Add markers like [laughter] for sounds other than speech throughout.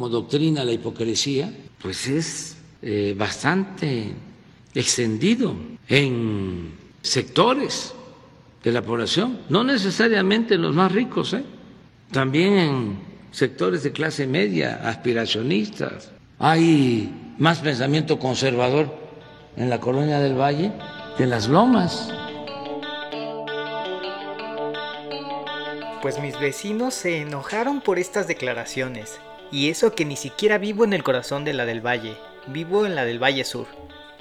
como doctrina la hipocresía, pues es eh, bastante extendido en sectores de la población, no necesariamente en los más ricos, ¿eh? también en sectores de clase media, aspiracionistas. Hay más pensamiento conservador en la colonia del Valle que en las lomas. Pues mis vecinos se enojaron por estas declaraciones, y eso que ni siquiera vivo en el corazón de la del Valle, vivo en la del Valle Sur,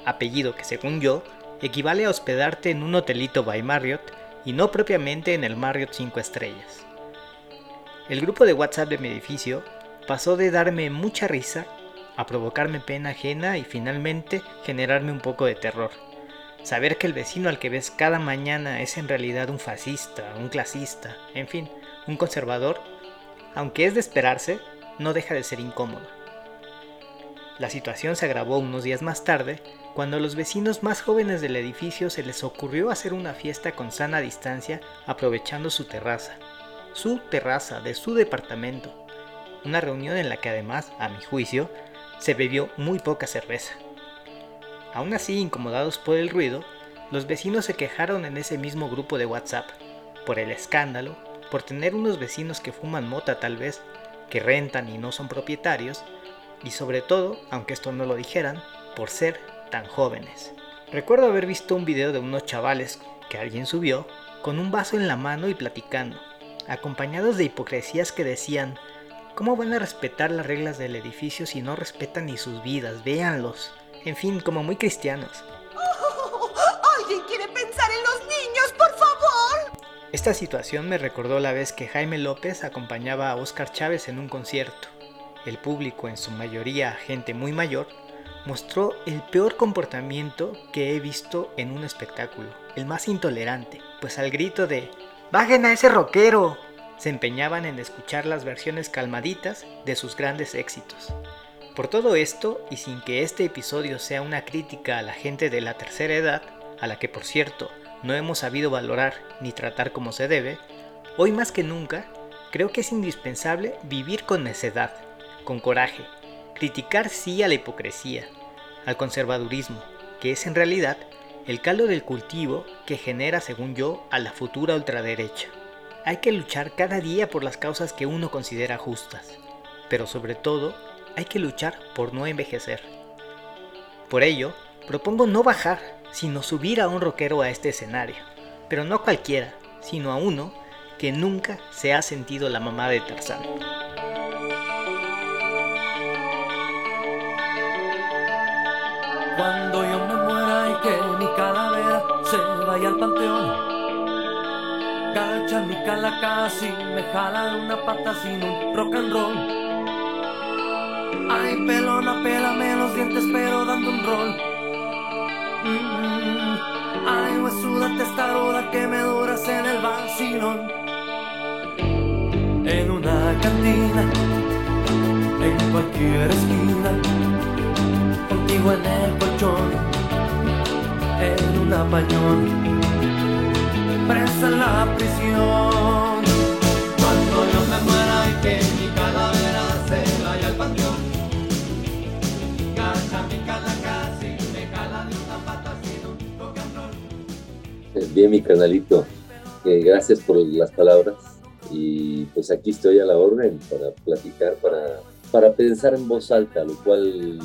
apellido que según yo equivale a hospedarte en un hotelito by Marriott y no propiamente en el Marriott 5 estrellas. El grupo de WhatsApp de mi edificio pasó de darme mucha risa a provocarme pena ajena y finalmente generarme un poco de terror. Saber que el vecino al que ves cada mañana es en realidad un fascista, un clasista, en fin, un conservador, aunque es de esperarse, no deja de ser incómodo. La situación se agravó unos días más tarde, cuando a los vecinos más jóvenes del edificio se les ocurrió hacer una fiesta con sana distancia aprovechando su terraza su terraza de su departamento. Una reunión en la que además, a mi juicio, se bebió muy poca cerveza. Aún así, incomodados por el ruido, los vecinos se quejaron en ese mismo grupo de WhatsApp, por el escándalo, por tener unos vecinos que fuman mota tal vez, que rentan y no son propietarios, y sobre todo, aunque esto no lo dijeran, por ser tan jóvenes. Recuerdo haber visto un video de unos chavales que alguien subió con un vaso en la mano y platicando acompañados de hipocresías que decían, ¿cómo van a respetar las reglas del edificio si no respetan ni sus vidas? Véanlos. En fin, como muy cristianos. Esta situación me recordó la vez que Jaime López acompañaba a Oscar Chávez en un concierto. El público, en su mayoría gente muy mayor, mostró el peor comportamiento que he visto en un espectáculo, el más intolerante, pues al grito de ¡Bajen a ese rockero! Se empeñaban en escuchar las versiones calmaditas de sus grandes éxitos. Por todo esto, y sin que este episodio sea una crítica a la gente de la tercera edad, a la que por cierto no hemos sabido valorar ni tratar como se debe, hoy más que nunca creo que es indispensable vivir con necedad, con coraje, criticar sí a la hipocresía, al conservadurismo, que es en realidad el caldo del cultivo que genera, según yo, a la futura ultraderecha. Hay que luchar cada día por las causas que uno considera justas, pero sobre todo hay que luchar por no envejecer. Por ello, propongo no bajar, sino subir a un rockero a este escenario, pero no cualquiera, sino a uno que nunca se ha sentido la mamá de Tarzán. Cuando yo me muera y que mi calavera se vaya al panteón. Cacha mi cala casi me jala una pata sin un rock and roll. Ay, pelona, pélame los dientes, pero dando un rol. Mm, ay, huesuda testaruda que me duras en el vacilón. En una cantina, en cualquier esquina contigo en el colchón, en un apañón, presa en la prisión. Bien, mi canalito, eh, gracias por las palabras y pues aquí estoy a la orden para platicar, para, para pensar en voz alta, lo cual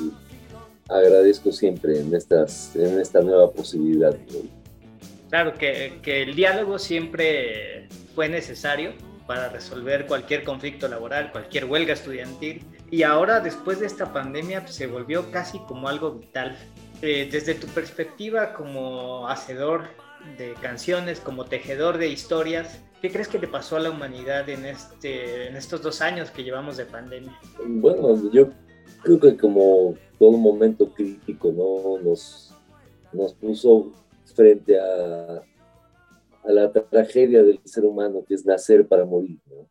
agradezco siempre en, estas, en esta nueva posibilidad. Claro, que, que el diálogo siempre fue necesario para resolver cualquier conflicto laboral, cualquier huelga estudiantil. Y ahora, después de esta pandemia, pues, se volvió casi como algo vital. Eh, desde tu perspectiva como hacedor de canciones, como tejedor de historias, ¿qué crees que le pasó a la humanidad en, este, en estos dos años que llevamos de pandemia? Bueno, yo creo que como todo momento crítico, ¿no? Nos, nos puso frente a, a la tragedia del ser humano, que es nacer para morir, ¿no?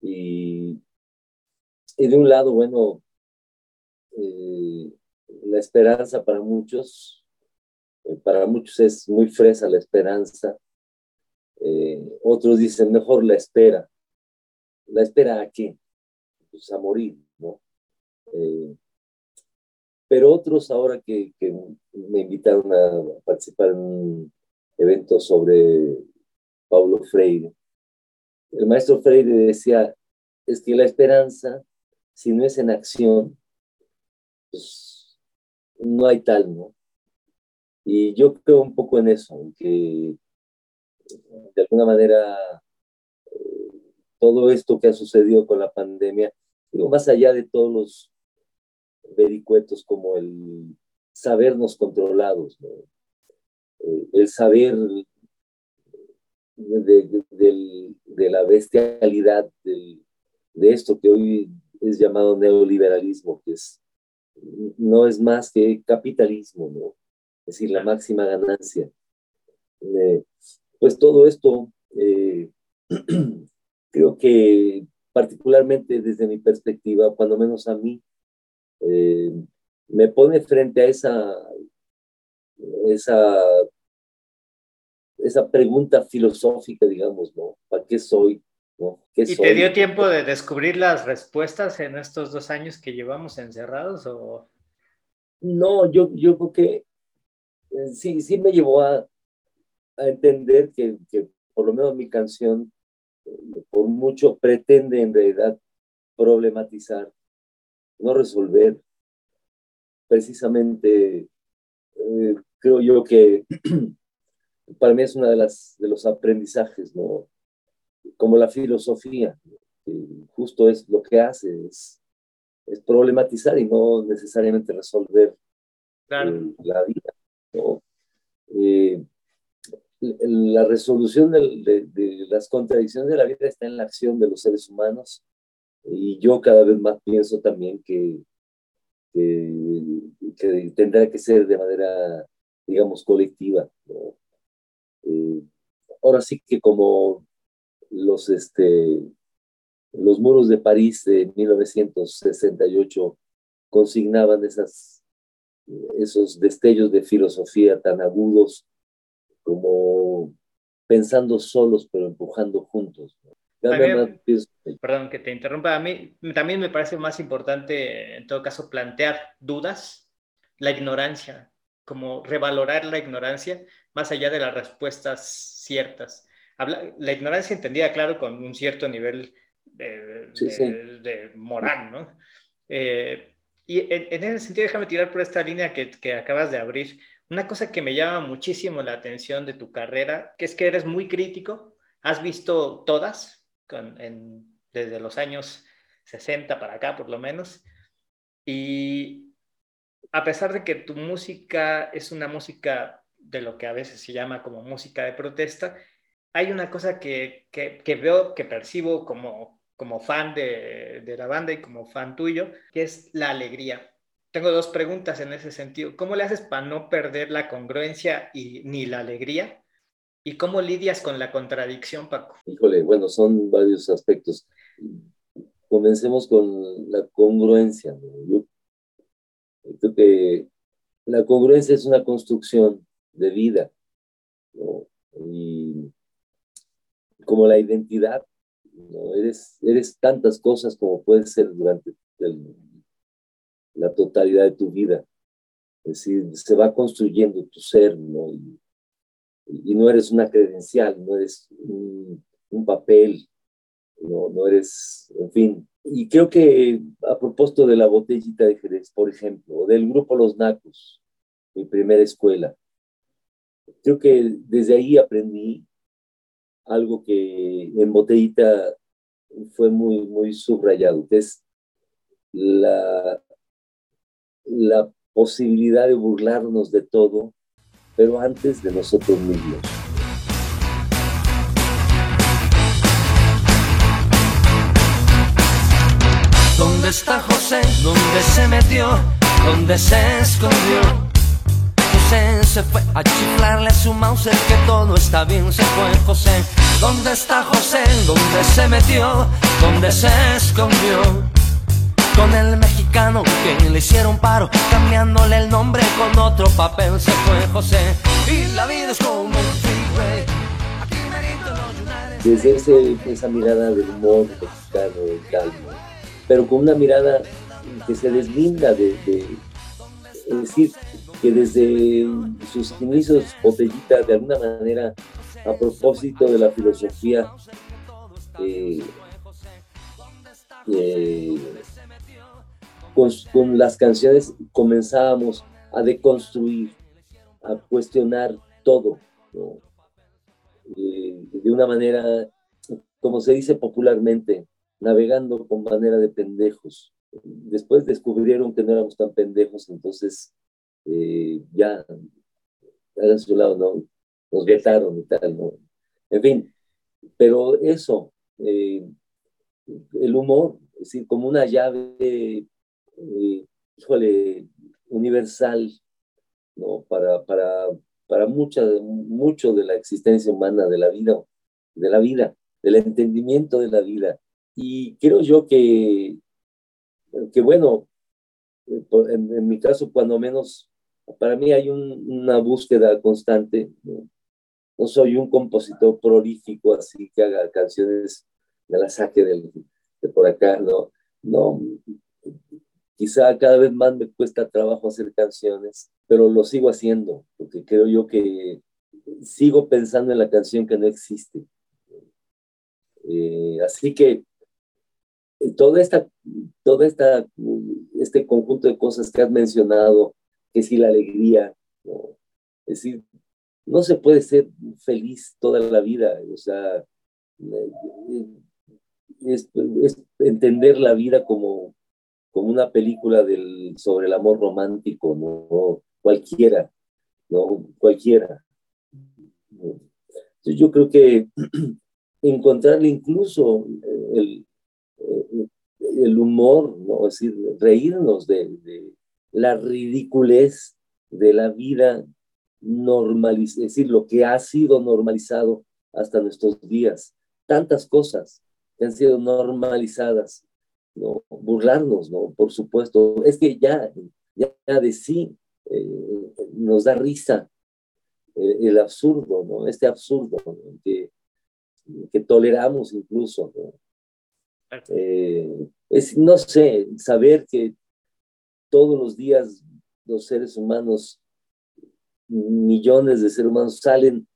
Y, y de un lado, bueno, eh, la esperanza para muchos, eh, para muchos es muy fresa la esperanza, eh, otros dicen mejor la espera. ¿La espera a qué? Pues a morir, Eh, pero otros ahora que, que, me invitaron a participar en un evento sobre Paulo Freire, el maestro Freire decía, es que la esperanza, si no es en acción, pues no hay tal, ¿no? Y yo creo un poco en eso, en que de alguna manera eh, todo esto que ha sucedido con la pandemia, digo, más allá de todos los vericuetos como el sabernos controlados, eh, el saber de, de, la bestialidad de esto que hoy es llamado neoliberalismo, que es, no es más que capitalismo, ¿no? Es decir, la máxima ganancia. Eh, pues todo esto, eh, [clears throat] creo que particularmente desde mi perspectiva, cuando menos a mí, eh, me pone frente a esa, esa, esa pregunta filosófica, digamos, ¿no? ¿Para qué soy? ¿no? ¿Y te dio tiempo de descubrir las respuestas en estos dos años que llevamos encerrados? O... No, yo, yo creo que sí, sí me llevó a, a entender que, que, por lo menos mi canción, eh, por mucho pretende en realidad problematizar, no resolver. Precisamente, eh, creo yo que [clears throat] para mí es uno de, las, de los aprendizajes, ¿no? Como la filosofía, justo es lo que hace, es, es problematizar y no necesariamente resolver la vida. Eh, la resolución de, las contradicciones de la vida está en la acción de los seres humanos y yo cada vez más pienso también que, que, tendrá que ser de manera, digamos, colectiva. Eh, ahora sí que como los, este, los muros de París de 1968 consignaban esas esos destellos de filosofía tan agudos como pensando solos pero empujando juntos. perdón que te interrumpa, a mí también me parece más importante en todo caso plantear dudas, la ignorancia, como revalorar la ignorancia más allá de las respuestas ciertas. la ignorancia entendida, claro, con un cierto nivel de, de, moral, ¿no? Eh, y en, ese sentido, déjame tirar por esta línea que, acabas de abrir. Una cosa que me llama muchísimo la atención de tu carrera, que es que eres muy crítico, has visto todas, en, desde los años 60 para acá por lo menos, y a pesar de que tu música es una música de lo que a veces se llama como música de protesta, hay una cosa que, que veo, que percibo como, como fan de, de, la banda y como fan tuyo, que es la alegría. Tengo dos preguntas en ese sentido. ¿Cómo le haces para no perder la congruencia y ni la alegría? ¿Y cómo lidias con la contradicción, Paco? Híjole, bueno, son varios aspectos. Comencemos con la congruencia. Yo creo que la congruencia es una construcción de vida. Y como la identidad ¿no? Eres, eres tantas cosas como puedes ser durante la totalidad de tu vida. Es decir, se va construyendo tu ser, ¿no? Y, no eres una credencial, no eres un, papel, no, no eres, en fin. Y creo que a propósito de la botellita de Jerez, por ejemplo, o del grupo Los Nacos, mi primera escuela, creo que desde ahí aprendí algo que en botellita fue muy, muy subrayado, que es la, la posibilidad de burlarnos de todo, pero antes de nosotros mismos. ¿Dónde está José? ¿Dónde se metió? ¿Dónde se escondió? Se fue a chiflarle a su mouse que todo está bien, se fue José. ¿Dónde está José? ¿Dónde se metió? ¿Dónde se escondió? Con el mexicano que le hicieron paro, cambiándole el nombre con otro papel, se fue José. Y la vida es como un freeway. Desde ese, esa mirada del humor mexicano, calmo, pero con una mirada que se deslinda de, decir, que desde sus inicios Botellita de alguna manera a propósito de la filosofía eh, eh, con, las canciones comenzábamos a deconstruir, a cuestionar todo, eh, de una manera, como se dice popularmente, navegando con manera de pendejos. Después descubrieron que no éramos tan pendejos, entonces eh, ya hagan su lado, ¿no? Nos vetaron y tal, ¿no? En fin, pero eso, eh, el humor, es decir, como una llave, eh, híjole, universal, ¿no? Para, para, para mucha, mucho de la existencia humana, de la vida, de la vida, del entendimiento de la vida. Y creo yo que, que bueno, en, en mi caso, cuando menos, para mí hay una búsqueda constante. ¿no? no soy un compositor prolífico así que haga canciones de la saque de por acá, no, no, quizá cada vez más me cuesta trabajo hacer canciones, pero lo sigo haciendo, porque creo yo que sigo pensando en la canción que no existe. Eh, así que eh, toda esta, toda esta, este conjunto de cosas que has mencionado, que si la alegría, es decir, no se puede ser feliz toda la vida, o sea, es, entender la vida como, como una película del, sobre el amor romántico, ¿no? Cualquiera, ¿no? Cualquiera. yo creo que [clears throat] encontrarle incluso el, el humor, ¿no? Es decir, reírnos de la ridiculez de la vida normalizar, es decir, lo que ha sido normalizado hasta nuestros días. Tantas cosas que han sido normalizadas, ¿no? Burlarnos, ¿no? Por supuesto. Es que ya, ya de sí eh, nos da risa el, absurdo, ¿no? Este absurdo que, que toleramos incluso, ¿no? Eh, es, no sé, saber que todos los días los seres humanos millones de seres humanos salen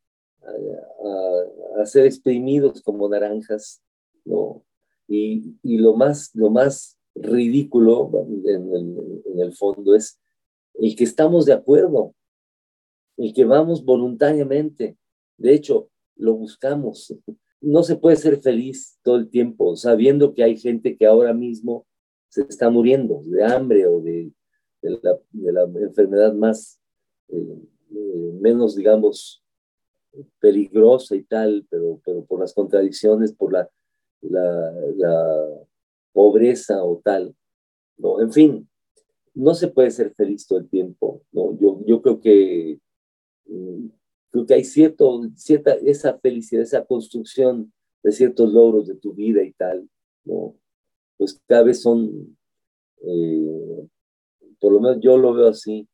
a, ser exprimidos como naranjas, ¿no? Y, lo, más, lo más ridículo en, el fondo es el que estamos de acuerdo, el que vamos voluntariamente. De hecho, lo buscamos. No se puede ser feliz todo el tiempo sabiendo que hay gente que ahora mismo se está muriendo de hambre o de, de, la, la, enfermedad más eh, eh, menos, digamos, peligrosa y tal, pero, pero por las contradicciones, por la, la, pobreza o tal. ¿no? En fin, no se puede ser feliz todo el tiempo. ¿no? Yo, yo creo que mm, creo que hay cierto, cierta, esa felicidad, esa construcción de ciertos logros de tu vida y tal, ¿no? Pues cada vez son, eh, por lo menos yo lo veo así,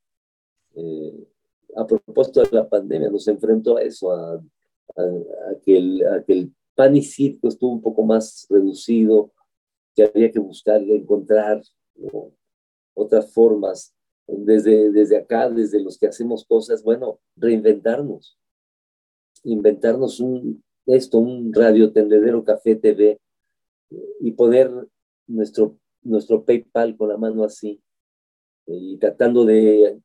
eh, a propósito de la pandemia, nos enfrentó a eso, a, que, el, pan y circo estuvo un poco más reducido, que había que buscar, encontrar otras formas. Desde, desde acá, desde los que hacemos cosas, bueno, reinventarnos, inventarnos un, esto, un radio tendedero café TV y poner nuestro, nuestro PayPal con la mano así y tratando de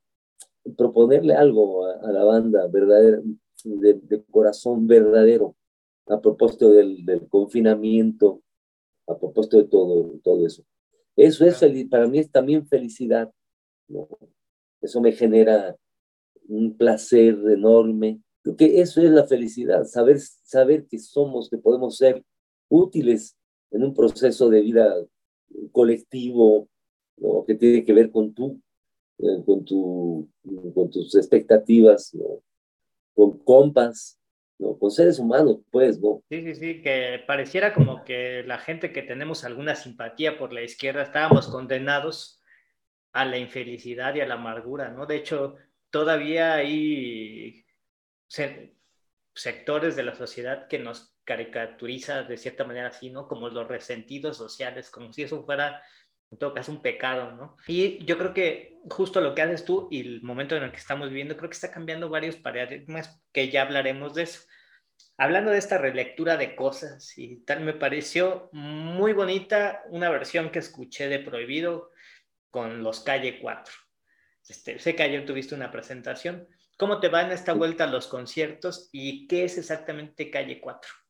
proponerle algo a, la banda verdadero, de, corazón verdadero, a propósito del, confinamiento, a propósito de todo, todo eso. Eso es, para mí es también felicidad. Eso me genera un placer enorme. Porque eso es la felicidad, saber, saber que somos, que podemos ser útiles en un proceso de vida colectivo, que tiene que ver con tú, eh, con, tu, con tus expectativas, con compas, ¿no? con seres humanos, pues, ¿no? Sí, sí, sí, que pareciera como que la gente que tenemos alguna simpatía por la izquierda estábamos condenados a la infelicidad y a la amargura, ¿no? De hecho, todavía hay sectores de la sociedad que nos caricaturiza de cierta manera así, ¿no? Como los resentidos sociales, como si eso fuera en todo caso un pecado, ¿no? Y yo creo que justo lo que haces tú y el momento en el que estamos viviendo, creo que está cambiando varios paradigmas que ya hablaremos de eso. Hablando de esta relectura de cosas y tal, me pareció muy bonita una versión que escuché de Prohibido con los Calle 4. Este, sé que ayer tuviste una presentación. ¿Cómo te va en esta vuelta a los conciertos y qué es exactamente Calle 4?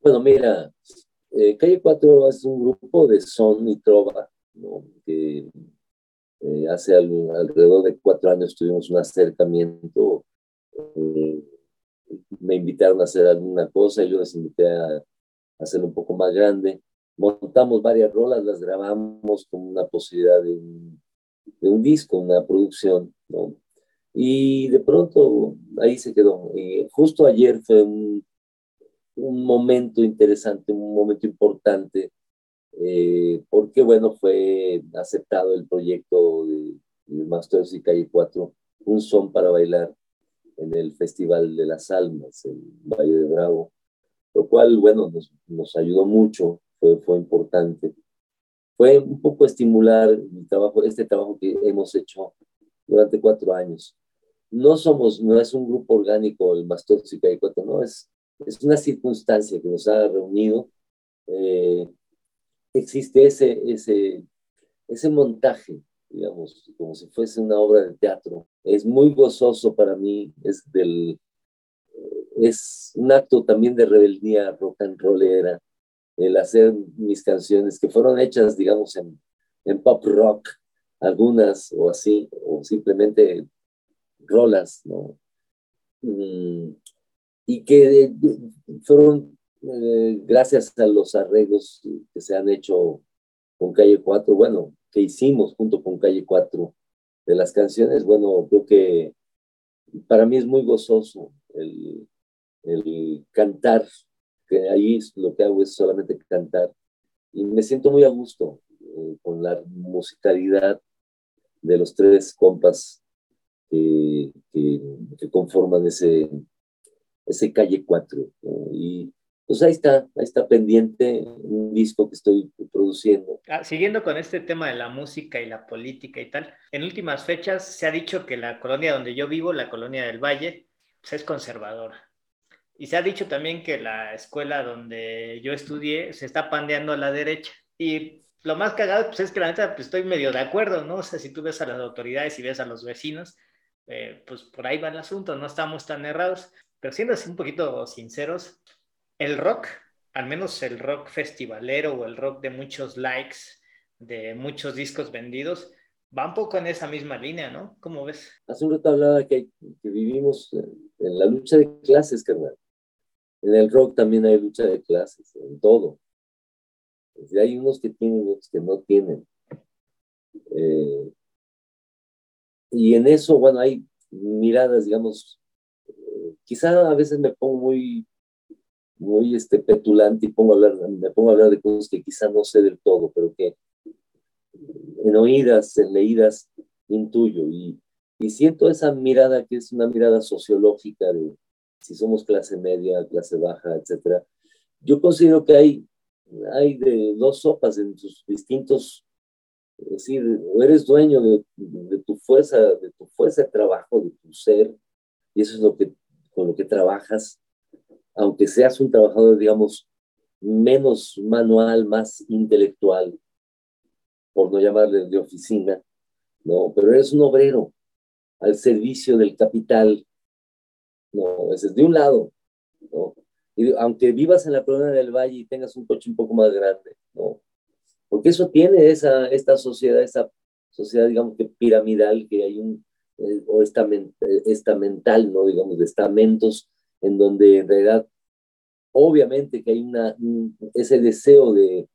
Bueno, mira, eh, Calle 4 es un grupo de son y trova, que eh, hace alrededor de cuatro años tuvimos un acercamiento. Eh, me invitaron a hacer alguna cosa y yo les invité a, hacerlo un poco más grande. Montamos varias rolas, las grabamos con una posibilidad de un, de un disco, una producción, ¿no? Y de pronto ahí se quedó. Y justo ayer fue un, un momento interesante, un momento importante, eh, porque bueno, fue aceptado el proyecto de, de Masters y Calle 4, un son para bailar en el Festival de las Almas en Valle de Bravo, lo cual, bueno, nos, ayudó mucho, fue, fue importante. Fue un poco estimular el trabajo, este trabajo que hemos hecho durante cuatro años. No somos, no es un grupo orgánico el Masters y Calle 4, no, es es una circunstancia que nos ha reunido. Eh, existe ese, ese, ese montaje, digamos, como si fuese una obra de teatro. Es muy gozoso para mí, es, del, es un acto también de rebeldía rock and rollera, el hacer mis canciones que fueron hechas, digamos, en, en pop rock, algunas o así, o simplemente rolas, ¿no? Mm, y que fueron eh, gracias a los arreglos que se han hecho con Calle 4, bueno, que hicimos junto con Calle 4 de las canciones, bueno, creo que para mí es muy gozoso el, el cantar, que ahí lo que hago es solamente cantar, y me siento muy a gusto eh, con la musicalidad de los tres compas que, que conforman ese, ese Calle 4. Y pues ahí está, ahí está pendiente un disco que estoy produciendo. Ah, siguiendo con este tema de la música y la política y tal, en últimas fechas se ha dicho que la colonia donde yo vivo, la colonia del Valle, pues es conservadora. Y se ha dicho también que la escuela donde yo estudié se está pandeando a la derecha. Y lo más cagado pues, es que la neta pues, estoy medio de acuerdo, ¿no? O sea, si tú ves a las autoridades y ves a los vecinos, eh, pues por ahí va el asunto, no estamos tan errados. Pero siendo así un poquito sinceros, el rock, al menos el rock festivalero o el rock de muchos likes, de muchos discos vendidos, va un poco en esa misma línea, ¿no? ¿Cómo ves? Hace un rato hablaba que, que vivimos en, la lucha de clases, carnal. En el rock también hay lucha de clases, en todo. hay unos que tienen y otros que no tienen. Eh, y en eso, bueno, hay miradas, digamos, quizá a veces me pongo muy, muy este, petulante y pongo a hablar, me pongo a hablar de cosas que quizá no sé del todo, pero que en oídas, en leídas, intuyo. Y, y siento esa mirada que es una mirada sociológica de si somos clase media, clase baja, etc. Yo considero que hay, hay de dos sopas en sus distintos, es decir, eres dueño de, de tu fuerza, de tu fuerza de trabajo, de tu ser, y eso es lo que con lo que trabajas, aunque seas un trabajador, digamos, menos manual, más intelectual, por no llamarle de oficina, ¿no? Pero eres un obrero al servicio del capital, ¿no? Ese es de un lado, ¿no? Y aunque vivas en la colonia del Valle y tengas un coche un poco más grande, ¿no? Porque eso tiene esa, esta sociedad, esa sociedad, digamos que piramidal, que hay un, eh, o estamental, ¿no? Digamos, de estamentos, en donde en realidad, obviamente que hay una, ese deseo de,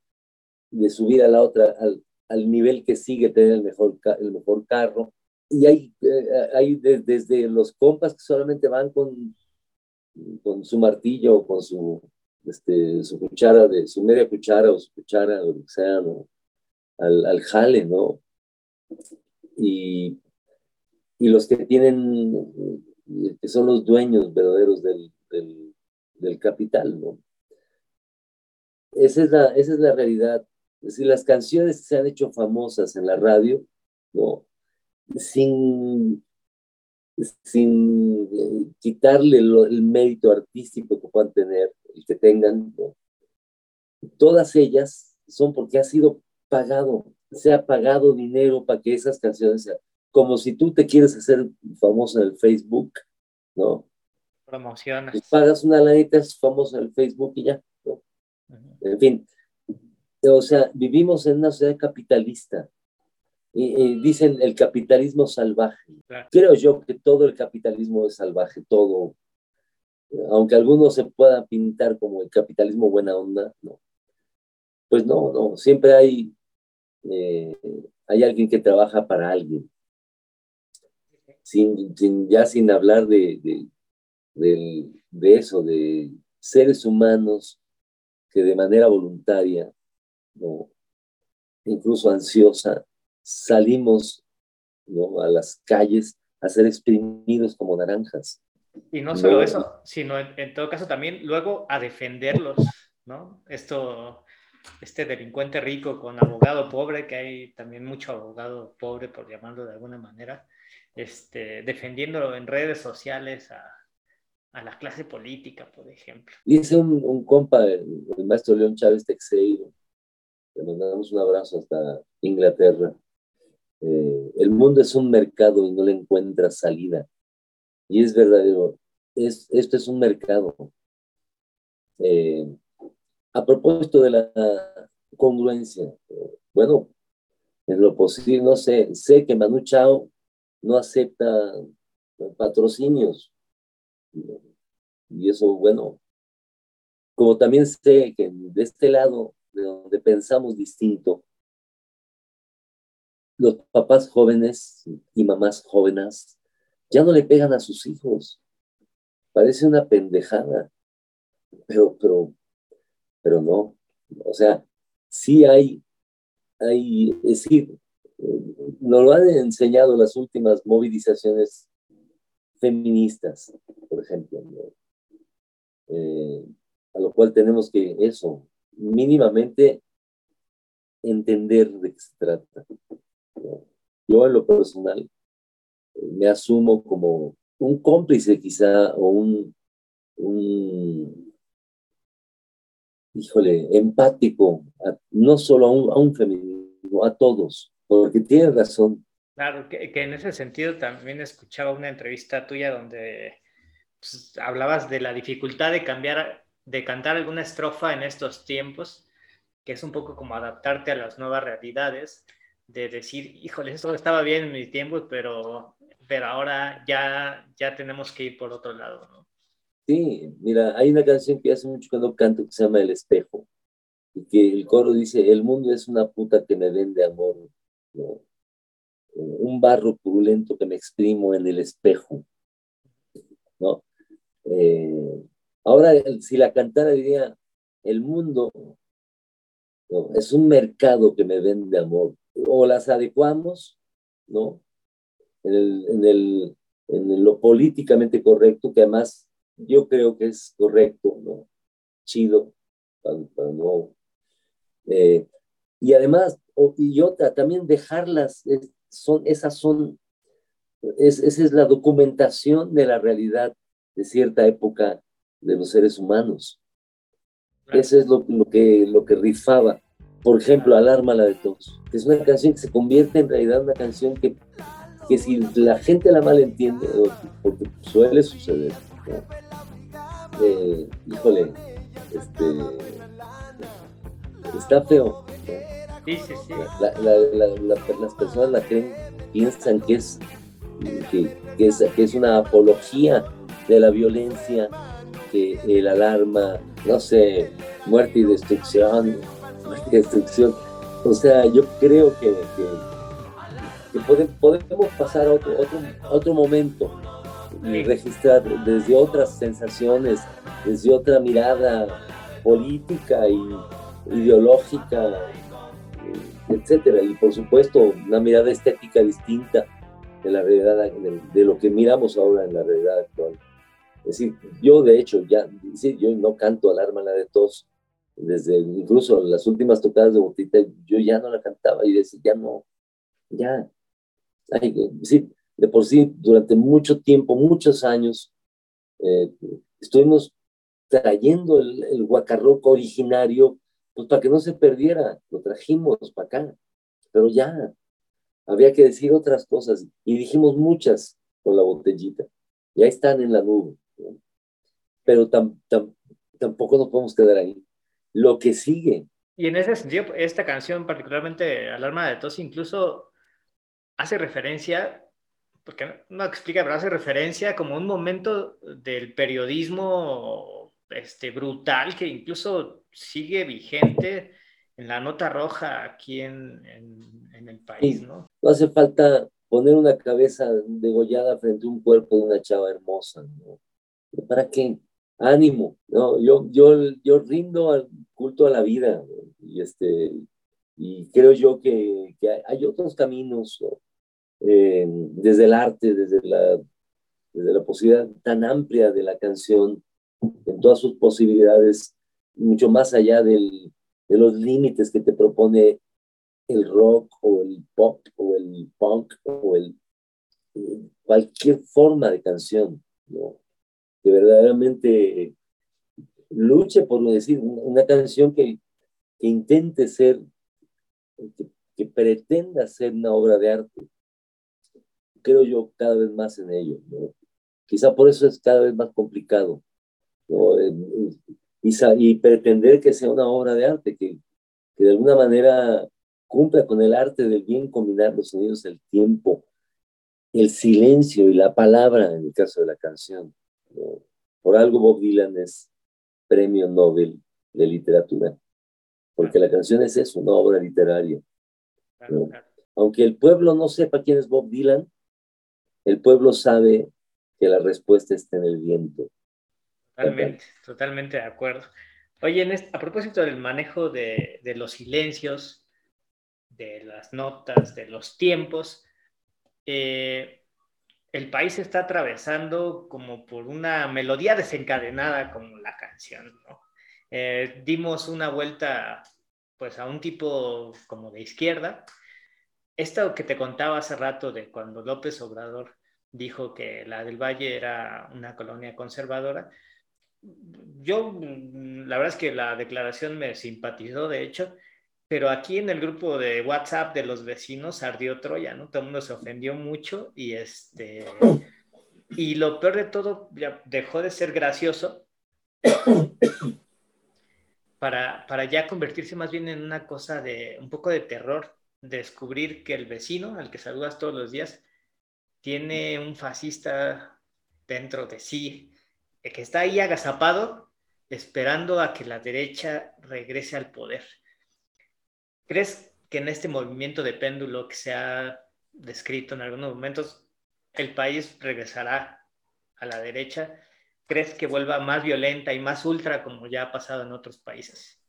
de subir a la otra, al, al, nivel que sigue tener el mejor, el mejor carro. Y hay, eh, hay desde los compas que solamente van con, con su martillo o con su, este, su cuchara, de, su media cuchara o su cuchara, o lo que sea, ¿no? al, al jale, ¿no? Y y los que tienen, que son los dueños verdaderos del, del, capital, ¿no? Esa es, la, esa es la realidad Es decir, las canciones se han hecho famosas en la radio, ¿no? Sin, sin eh, quitarle el mérito artístico que puedan tener, y que tengan, todas ellas son porque ha sido pagado, se ha pagado dinero para que esas canciones sean, como si tú te quieres hacer famoso en el Facebook, ¿no? Promocionas. Y pagas una lanita, es famoso en el Facebook y ya, ¿no? En fin, o sea, vivimos en una sociedad capitalista. Y, dicen el capitalismo salvaje. Creo yo que todo el capitalismo es salvaje, todo. Aunque algunos se puedan pintar como el capitalismo buena onda, no. Pues no, no, siempre hay, eh, hay alguien que trabaja para alguien. Sin, ya sin hablar de, de, de eso, de seres humanos que de manera voluntaria ¿no? incluso ansiosa, salimos ¿no? a las calles a ser exprimidos como naranjas. Y no solo eso, sino en, todo caso también luego a defenderlos, ¿no? Esto, este delincuente rico con abogado pobre, que hay también mucho abogado pobre, por llamarlo de alguna manera, este, defendiéndolo en redes sociales a, a la clase política, por ejemplo. Dice un, un compa, el, maestro León Chávez Texeiro, le mandamos un abrazo hasta Inglaterra. Eh, el mundo es un mercado y no le encuentra salida. Y es verdadero, es, esto es un mercado. Eh, a propósito de la congruencia, bueno, en lo posible, no sé, sé que Manu Chao no acepta patrocinios. Y eso, bueno, como también sé que de este lado de donde pensamos distinto, los papás jóvenes y mamás jóvenes ya no le pegan a sus hijos. Parece una pendejada, pero, pero, pero no. O sea, sí hay, hay, es decir, nos lo han enseñado las últimas movilizaciones feministas, por ejemplo, eh, a lo cual tenemos que eso, mínimamente entender de qué se trata. Yo en lo personal me asumo como un cómplice quizá o un, un híjole, empático, no solo a un, a feminismo, a todos, porque tiene razón. Claro, que, que, en ese sentido también escuchaba una entrevista tuya donde pues, hablabas de la dificultad de cambiar de cantar alguna estrofa en estos tiempos, que es un poco como adaptarte a las nuevas realidades, de decir, híjole, esto estaba bien en mis tiempos, pero, pero ahora ya, ya tenemos que ir por otro lado, ¿no? Sí, mira, hay una canción que hace mucho que no canto que se llama El Espejo, y que el coro dice, el mundo es una puta que me vende amor, un barro purulento que me exprimo en el espejo, ¿no? Eh, Ahora, si la cantara diría, el mundo es un mercado que me vende amor. O las adecuamos, ¿no? En, el, en, el, en lo políticamente correcto, que además yo creo que es correcto, ¿no? Chido, para, no... Eh, y además, y otra, también dejarlas, son, esas son, esa es la documentación de la realidad de cierta época de los seres humanos. Eso es lo, lo, que, lo que rifaba. Por ejemplo, Alarma la de todos, que es una canción que se convierte en realidad en una canción que, que si la gente la malentiende, porque suele suceder, eh, híjole, este, está feo. Sí, sí, sí. las personas la creen, piensan que es, que, que, es, que es una apología de la violencia, que el alarma, no sé, muerte y destrucción, muerte y destrucción. O sea, yo creo que, que, podemos pasar a otro, otro, otro momento y registrar desde otras sensaciones, desde otra mirada política y ideológica, etcétera. Y por supuesto, una mirada estética distinta de la realidad, de lo que miramos ahora en la realidad actual. Es decir, yo de hecho ya, yo no canto alarma la de tos, desde incluso las últimas tocadas de botita, yo ya no la cantaba y decía, ya no, ya. sí, de por sí, durante mucho tiempo, muchos años, eh, estuvimos trayendo el, el guacarroco originario, pues para que no se perdiera, lo trajimos para acá, pero ya, había que decir otras cosas y dijimos muchas con la botellita, ya están en la nube, pero tampoco nos podemos quedar ahí. Lo que sigue. Y en ese sentido, esta canción, particularmente Alarma de Tos, incluso hace referencia porque no explica, pero hace referencia como un momento del periodismo este, brutal que incluso sigue vigente en la nota roja aquí en, en, el país, ¿no? No hace falta poner una cabeza degollada frente a un cuerpo de una chava hermosa, ¿no? ¿Para qué? Ánimo, ¿no? Yo, yo, yo rindo al culto a la vida, y, este, y creo yo que, que hay otros caminos, ¿no? Eh, desde el arte, desde la, desde la posibilidad tan amplia de la canción, en todas sus posibilidades, mucho más allá del, de los límites que te propone el rock o el pop o el punk o el cualquier forma de canción, ¿no? que verdaderamente luche por decir una canción que, que intente ser, que, que pretenda ser una obra de arte, creo yo, cada vez más en ello. ¿no? Quizá por eso es cada vez más complicado. ¿no? Y, y, pretender que sea una obra de arte, que, que, de alguna manera cumpla con el arte del bien combinar los sonidos, el tiempo, el silencio y la palabra, en el caso de la canción. ¿no? Por algo Bob Dylan es premio Nobel de literatura, porque la canción es eso, una obra literaria. Aunque el pueblo no sepa quién es Bob Dylan, el pueblo sabe que la respuesta está en el viento. Totalmente, totalmente de acuerdo. Oye, a propósito del manejo de, los silencios, de las notas, de los tiempos, eh, el país está atravesando como por una melodía desencadenada como la canción. Eh, dimos una vuelta pues a un tipo como de izquierda, esto que te contaba hace rato de cuando López Obrador dijo que la del Valle era una colonia conservadora, yo la verdad es que la declaración me simpatizó, de hecho, pero aquí en el grupo de WhatsApp de los vecinos ardió Troya, ¿no? Todo el mundo se ofendió mucho y este... Y lo peor de todo, ya dejó de ser gracioso para, para ya convertirse más bien en una cosa de un poco de terror descubrir que el vecino al que saludas todos los días tiene un fascista dentro de sí, que está ahí agazapado esperando a que la derecha regrese al poder. ¿Crees que en este movimiento de péndulo que se ha descrito en algunos momentos, el país regresará a la derecha? ¿Crees que vuelva más violenta y más ultra como ya ha pasado en otros países?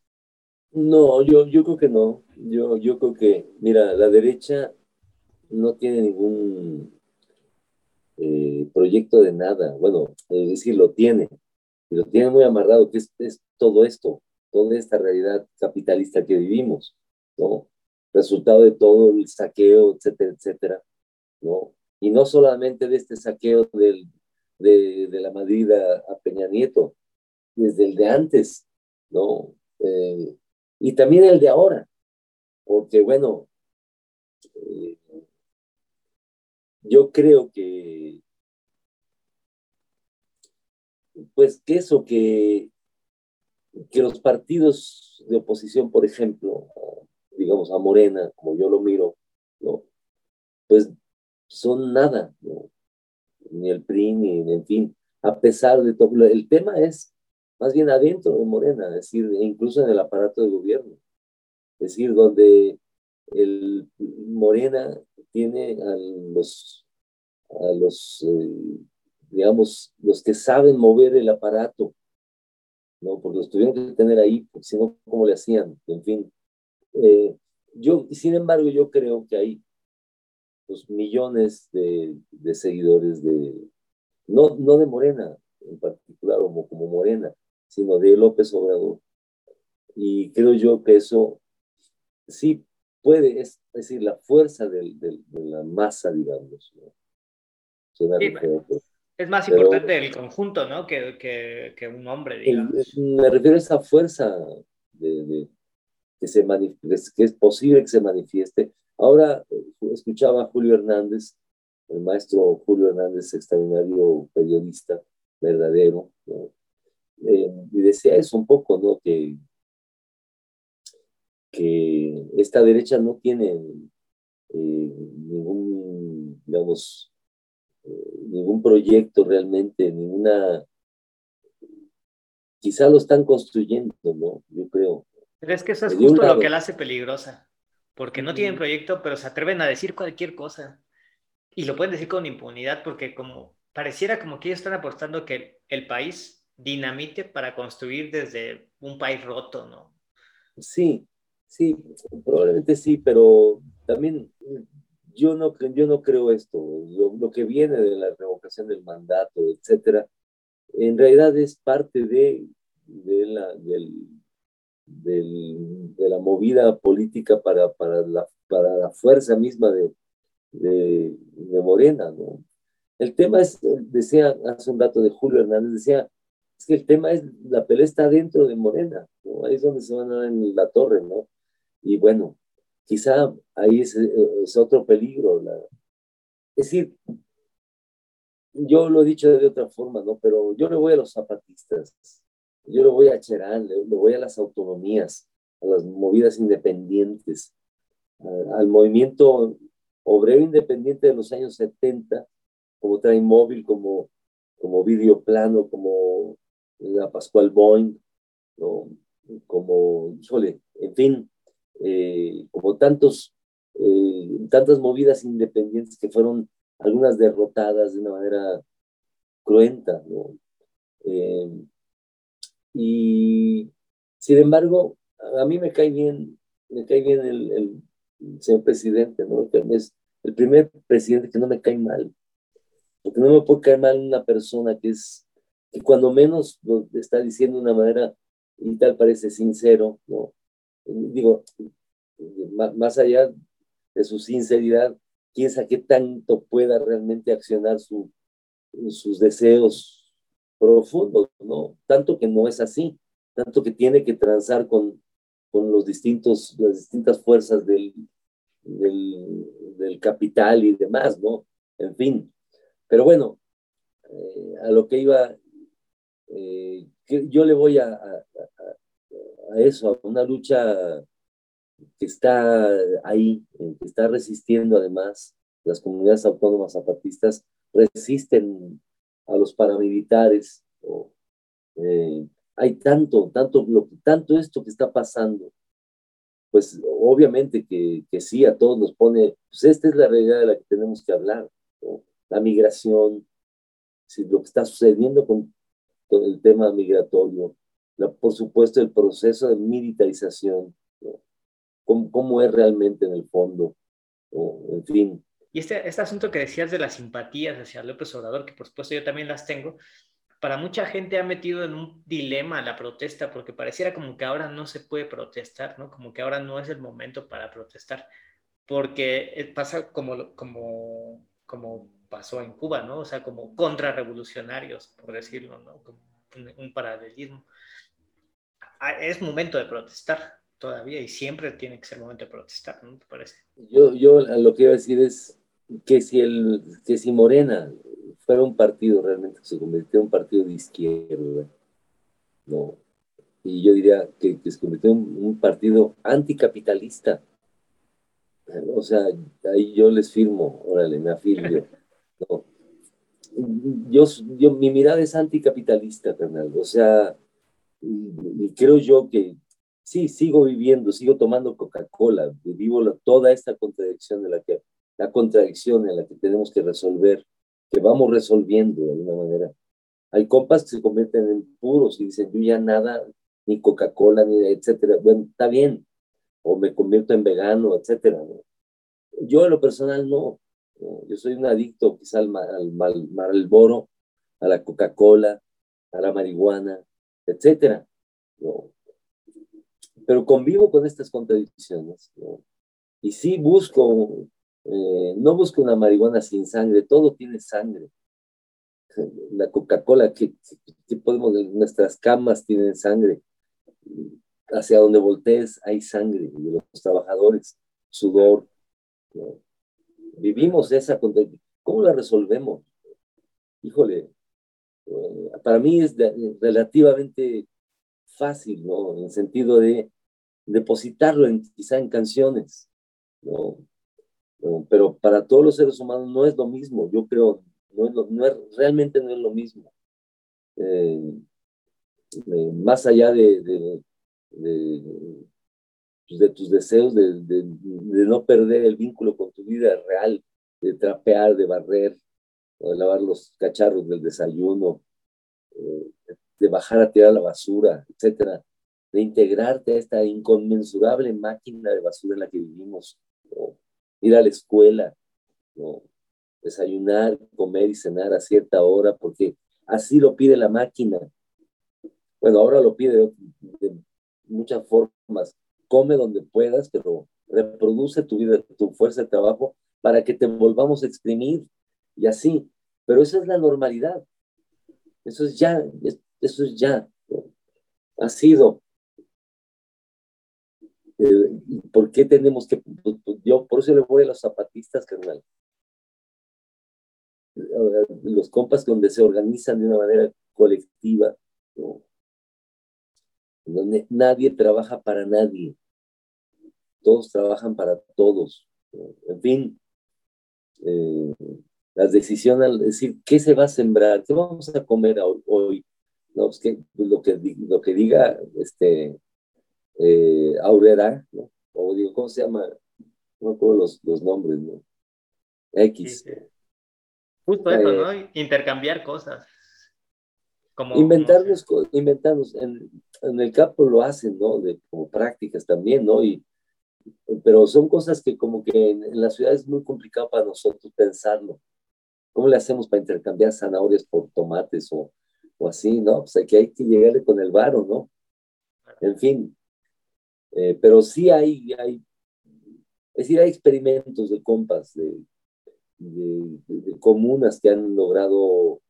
No, yo, yo creo que no. Yo, yo creo que, mira, la derecha no tiene ningún eh, proyecto de nada. Bueno, es decir, lo tiene. Y lo tiene muy amarrado, que es, todo esto, toda esta realidad capitalista que vivimos, ¿no? Resultado de todo el saqueo, etcétera, etcétera, ¿no? Y no solamente de este saqueo del, de, de la Madrid a, a, Peña Nieto, desde el de antes, ¿no? Eh, y también el de ahora, porque bueno, eh, yo creo que, pues que eso, que, que los partidos de oposición, por ejemplo, digamos a Morena, como yo lo miro, ¿no? pues son nada, ni el PRI, ni en fin, a pesar de todo. El tema es más bien adentro de Morena, es decir, incluso en el aparato de gobierno. Es decir, donde el Morena tiene a los, a los eh, digamos, los que saben mover el aparato, ¿no? Porque los tuvieron que tener ahí, si no, ¿cómo le hacían? En fin. Eh, yo, sin embargo, yo creo que hay pues, millones de, de seguidores de, no, no de Morena en particular, como, como Morena, sino de López Obrador, Y creo yo que eso sí puede, es, decir, la fuerza de la masa, digamos. es más importante el conjunto, ¿no? Que, que, un hombre, digamos. me refiero a esa fuerza de, que, se que es posible que se manifieste. Ahora escuchaba a Julio Hernández, el maestro Julio Hernández, extraordinario periodista, verdadero, eh, y decía eso un poco, ¿no? Que que esta derecha no tiene eh, ningún, digamos, eh, ningún proyecto realmente, ninguna... Quizá lo están construyendo, ¿no? Yo creo. Pero es que eso es justo lo que la hace peligrosa, porque no tienen proyecto, pero se atreven a decir cualquier cosa. Y lo pueden decir con impunidad, porque como pareciera como que ellos están apostando que el país dinamite para construir desde un país roto, ¿no? Sí, Sí, probablemente sí, pero también yo no, yo no creo esto. Lo, que viene de la revocación del mandato, etcétera, en realidad es parte de, de, la, del, de la movida política para, para, la, para la fuerza misma de, de, Morena, ¿no? El tema es, decía hace un rato de Julio Hernández, decía, es que el tema es, la pelea está dentro de Morena, ¿no? Ahí es donde se van a dar en la torre, ¿no? Y bueno, quizá ahí es, otro peligro. La, es decir, yo lo he dicho de otra forma, ¿no? Pero yo le voy a los zapatistas, yo le voy a Cherán, le, voy a las autonomías, a las movidas independientes, al movimiento obrero independiente de los años 70, como Train Móvil, como, como Videoplano, como la Pascual Boeing, ¿no? como, híjole, en fin, eh, como tantos, eh, tantas movidas independientes que fueron algunas derrotadas de una manera cruenta. Eh, y sin embargo, a mí me cae bien, me cae bien el, señor presidente, ¿no? El primer presidente que no me cae mal, porque no me puede caer mal una persona que es, que cuando menos lo está diciendo de una manera y tal parece sincero, ¿no? digo, más allá de su sinceridad, quién sabe qué tanto pueda realmente accionar su, sus deseos profundos, ¿no? Tanto que no es así, tanto que tiene que transar con, con los distintos, las distintas fuerzas del, del, capital y demás, ¿no? En fin. Pero bueno, eh, a lo que iba, yo le voy a, a eso, a una lucha que está ahí, que está resistiendo además, las comunidades autónomas zapatistas resisten a los paramilitares. Eh, hay tanto, tanto, lo, tanto esto que está pasando, pues obviamente que, que, sí, a todos nos pone, pues esta es la realidad de la que tenemos que hablar, la migración, lo que está sucediendo con el tema migratorio, por supuesto, el proceso de militarización, ¿Cómo, es realmente en el fondo, en fin. Y este, este asunto que decías de las simpatías hacia López Obrador, que por supuesto yo también las tengo, para mucha gente ha metido en un dilema la protesta, porque pareciera como que ahora no se puede protestar, ¿no? Como que ahora no es el momento para protestar, porque eh, pasa como, como, como pasó en Cuba, ¿no? O sea, como contrarrevolucionarios, por decirlo, ¿no? Como un paralelismo. Ah, es momento de protestar todavía y siempre tiene que ser momento de protestar, ¿no te parece? Yo, yo lo que iba a decir es que si, el, que si Morena fuera un partido realmente que se convirtió en un partido de izquierda, no, y yo diría que, se convirtió en un partido anticapitalista, o sea, ahí yo les firmo, órale, me afirmo. Yo, mi mirada es anticapitalista, Fernando. O sea, y, creo yo que sí, sigo viviendo, sigo tomando Coca-Cola, vivo toda esta contradicción de la que, la contradicción en la que tenemos que resolver, que vamos resolviendo de alguna manera. Hay compas que se convierten en puros y dicen, yo ya nada, ni Coca-Cola, ni etcétera. Bueno, está bien, o me convierto en vegano, etcétera. Yo en lo personal no. Yo soy un adicto quizá al, al, al Marlboro, a la Coca-Cola, a la marihuana, etcétera. pero convivo con estas contradicciones. Y sí busco, eh, no busco una marihuana sin sangre, todo tiene sangre. La Coca-Cola, que, podemos, nuestras camas tienen sangre. Hacia donde voltees hay sangre de los trabajadores, sudor. Vivimos esa. ¿Cómo la resolvemos? Híjole, eh, para mí es relativamente fácil, ¿no? En el sentido de depositarlo en, quizá en canciones, ¿no? Pero para todos los seres humanos no es lo mismo, yo creo, no es, no es realmente no es lo mismo. Eh, más allá de, pues, tus deseos de, no perder el vínculo con tu vida real, de trapear, de barrer, de lavar los cacharros del desayuno, eh, de bajar a tirar la basura, etcétera, de integrarte a esta inconmensurable máquina de basura en la que vivimos, ir a la escuela, desayunar, comer y cenar a cierta hora, porque así lo pide la máquina. Bueno, ahora lo pide de, muchas formas. Come donde puedas, pero reproduce tu vida, tu fuerza de trabajo para que te volvamos a exprimir y así. Pero esa es la normalidad. Eso es ya, eso es ya. Ha sido. Eh, ¿Por qué tenemos que.? Yo por eso le voy a los zapatistas, carnal. Los compas donde se organizan de una manera colectiva, donde nadie trabaja para nadie, todos trabajan para todos. En fin, eh, las decisiones, al decir, ¿qué se va a sembrar? ¿Qué vamos a comer hoy? No, pues que, pues lo, que lo que diga este, eh, Aurera, ¿no? o digo, ¿cómo se llama? No me acuerdo los, los nombres, ¿no? X. Justo eso, ¿no? Eh, Intercambiar cosas. Como, inventarnos, inventarnos. En, en, el campo lo hacen, ¿no? De, como prácticas también, ¿no? Y, pero son cosas que como que en, en la ciudad es muy complicado para nosotros pensarlo. ¿Cómo le hacemos para intercambiar zanahorias por tomates o, o así, no? Pues aquí hay que llegarle con el varo, ¿no? En fin. Eh, pero sí hay, hay, es decir, hay experimentos de compas, de, de, comunas que han logrado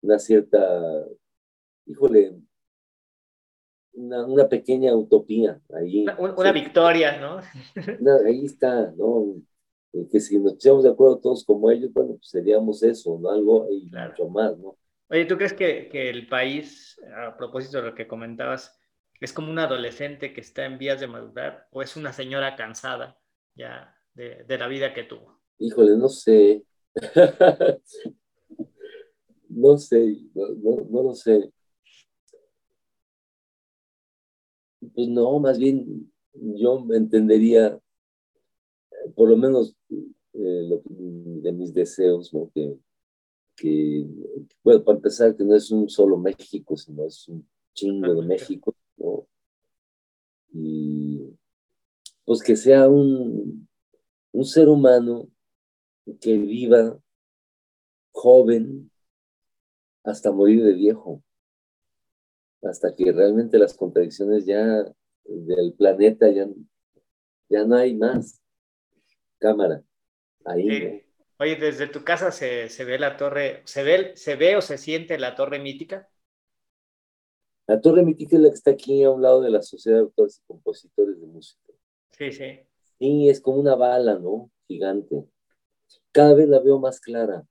una cierta, híjole, una, una pequeña utopía ahí. Una, victoria, ¿no? [laughs] ahí está, ¿no? que si nos pusiéramos de acuerdo todos como ellos, bueno, pues seríamos eso, ¿no? Algo y mucho más, ¿no? Oye, ¿tú crees que, que, el país, a propósito de lo que comentabas, es como un adolescente que está en vías de madurar o es una señora cansada ya de, de la vida que tuvo? Híjole, no sé. [laughs] no sé, no, no, lo sé. Pues no, más bien yo entendería por lo menos eh, de mis deseos, ¿no? Que, que, bueno, para empezar, que no es un solo México, sino es un chingo de México, ¿no? Y pues que sea un, un ser humano que viva joven hasta morir de viejo, hasta que realmente las contradicciones ya del planeta ya, ya no hay más cámara. Ahí. Oye, desde tu casa se, se, ve la torre, ¿se ve, ¿se ve o se siente la torre mítica? La torre mítica es la que está aquí a un lado de la Sociedad de Autores y Compositores de Música. Sí, sí. Sí, es como una bala, ¿no? Gigante. Cada vez la veo más clara.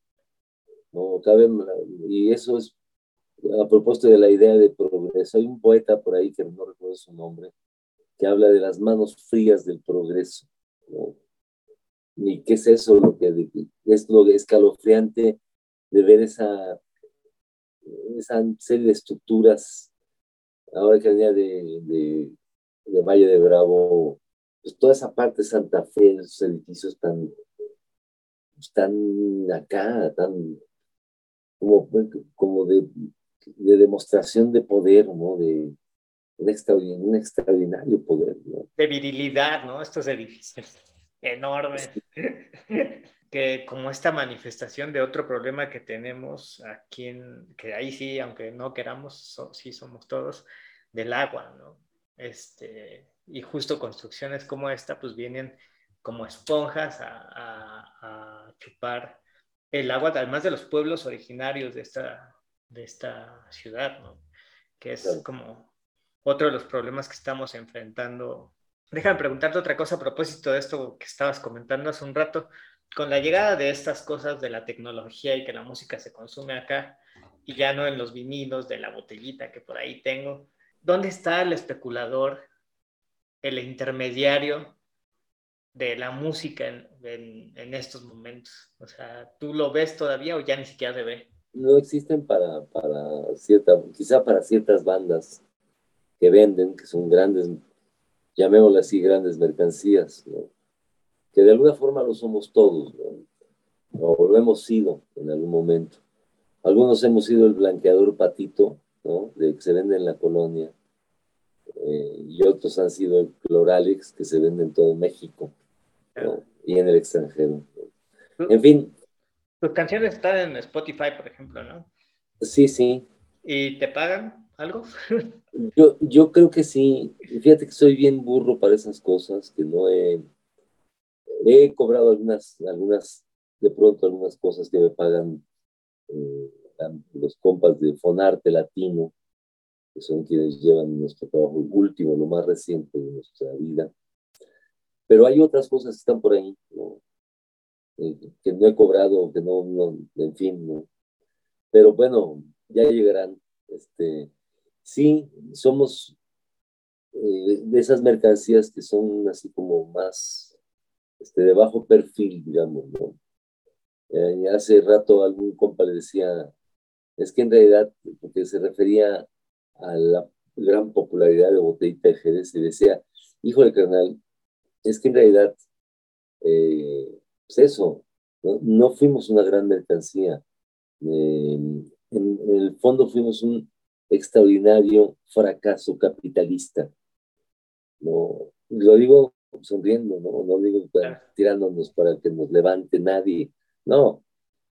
¿no? Cada vez, y eso es a propósito de la idea de progreso. Hay un poeta por ahí que no recuerdo su nombre, que habla de las manos frías del progreso. ¿no? ni qué es eso, lo que es lo escalofriante de ver esa, esa serie de estructuras, ahora que venía de, de, de, Valle de Bravo, pues toda esa parte de Santa Fe, esos edificios tan, tan acá, tan como, como de, de demostración de poder, ¿no? De un extraordinario, un extraordinario poder, ¿no? De virilidad, ¿no? Estos edificios enorme, [laughs] que como esta manifestación de otro problema que tenemos aquí, en, que ahí sí, aunque no queramos, sí somos todos, del agua, ¿no? Este, Y justo construcciones como esta, pues vienen como esponjas a, chupar el agua, además de los pueblos originarios de esta, de esta ciudad, ¿no? Que es como otro de los problemas que estamos enfrentando. Déjame preguntarte otra cosa a propósito de esto que estabas comentando hace un rato. Con la llegada de estas cosas de la tecnología y que la música se consume acá y ya no en los vinilos de la botellita que por ahí tengo, ¿dónde está el especulador, el intermediario de la música en, en, estos momentos? O sea, ¿tú lo ves todavía o ya ni siquiera se ve? No existen para, para cierta, quizá para ciertas bandas que venden, que son grandes, llamémosle así, grandes mercancías, ¿no? que de alguna forma lo somos todos, ¿no? o lo hemos sido en algún momento. Algunos hemos sido el blanqueador patito, ¿no? De que se vende en la colonia. Eh, y otros han sido el Cloralex, que se vende en todo México y en el extranjero. En fin. Tus canciones están en Spotify, por ejemplo, ¿no? Sí, sí. ¿Y te pagan algo? [laughs] yo, yo creo que sí. Fíjate que soy bien burro para esas cosas, que no he... He cobrado algunas, algunas, de pronto algunas cosas que me pagan eh, los compas de Fonarte Latino, que son quienes llevan nuestro trabajo último, lo más reciente de nuestra vida. Pero hay otras cosas que están por ahí, que no he cobrado, que no, no, en fin, ¿no? Pero bueno, ya llegarán. Este, sí, somos eh, de esas mercancías que son así como más este, de bajo perfil, digamos, ¿no? Eh, hace rato algún compa le decía, es que en realidad, porque se refería a la gran popularidad de Botellita de Jerez, y decía, hijo de carnal, es que en realidad, eh, pues eso, ¿no? fuimos una gran mercancía. en, el fondo fuimos un extraordinario fracaso capitalista. No, lo digo sonriendo, no, no digo tirándonos para que nos levante nadie, no,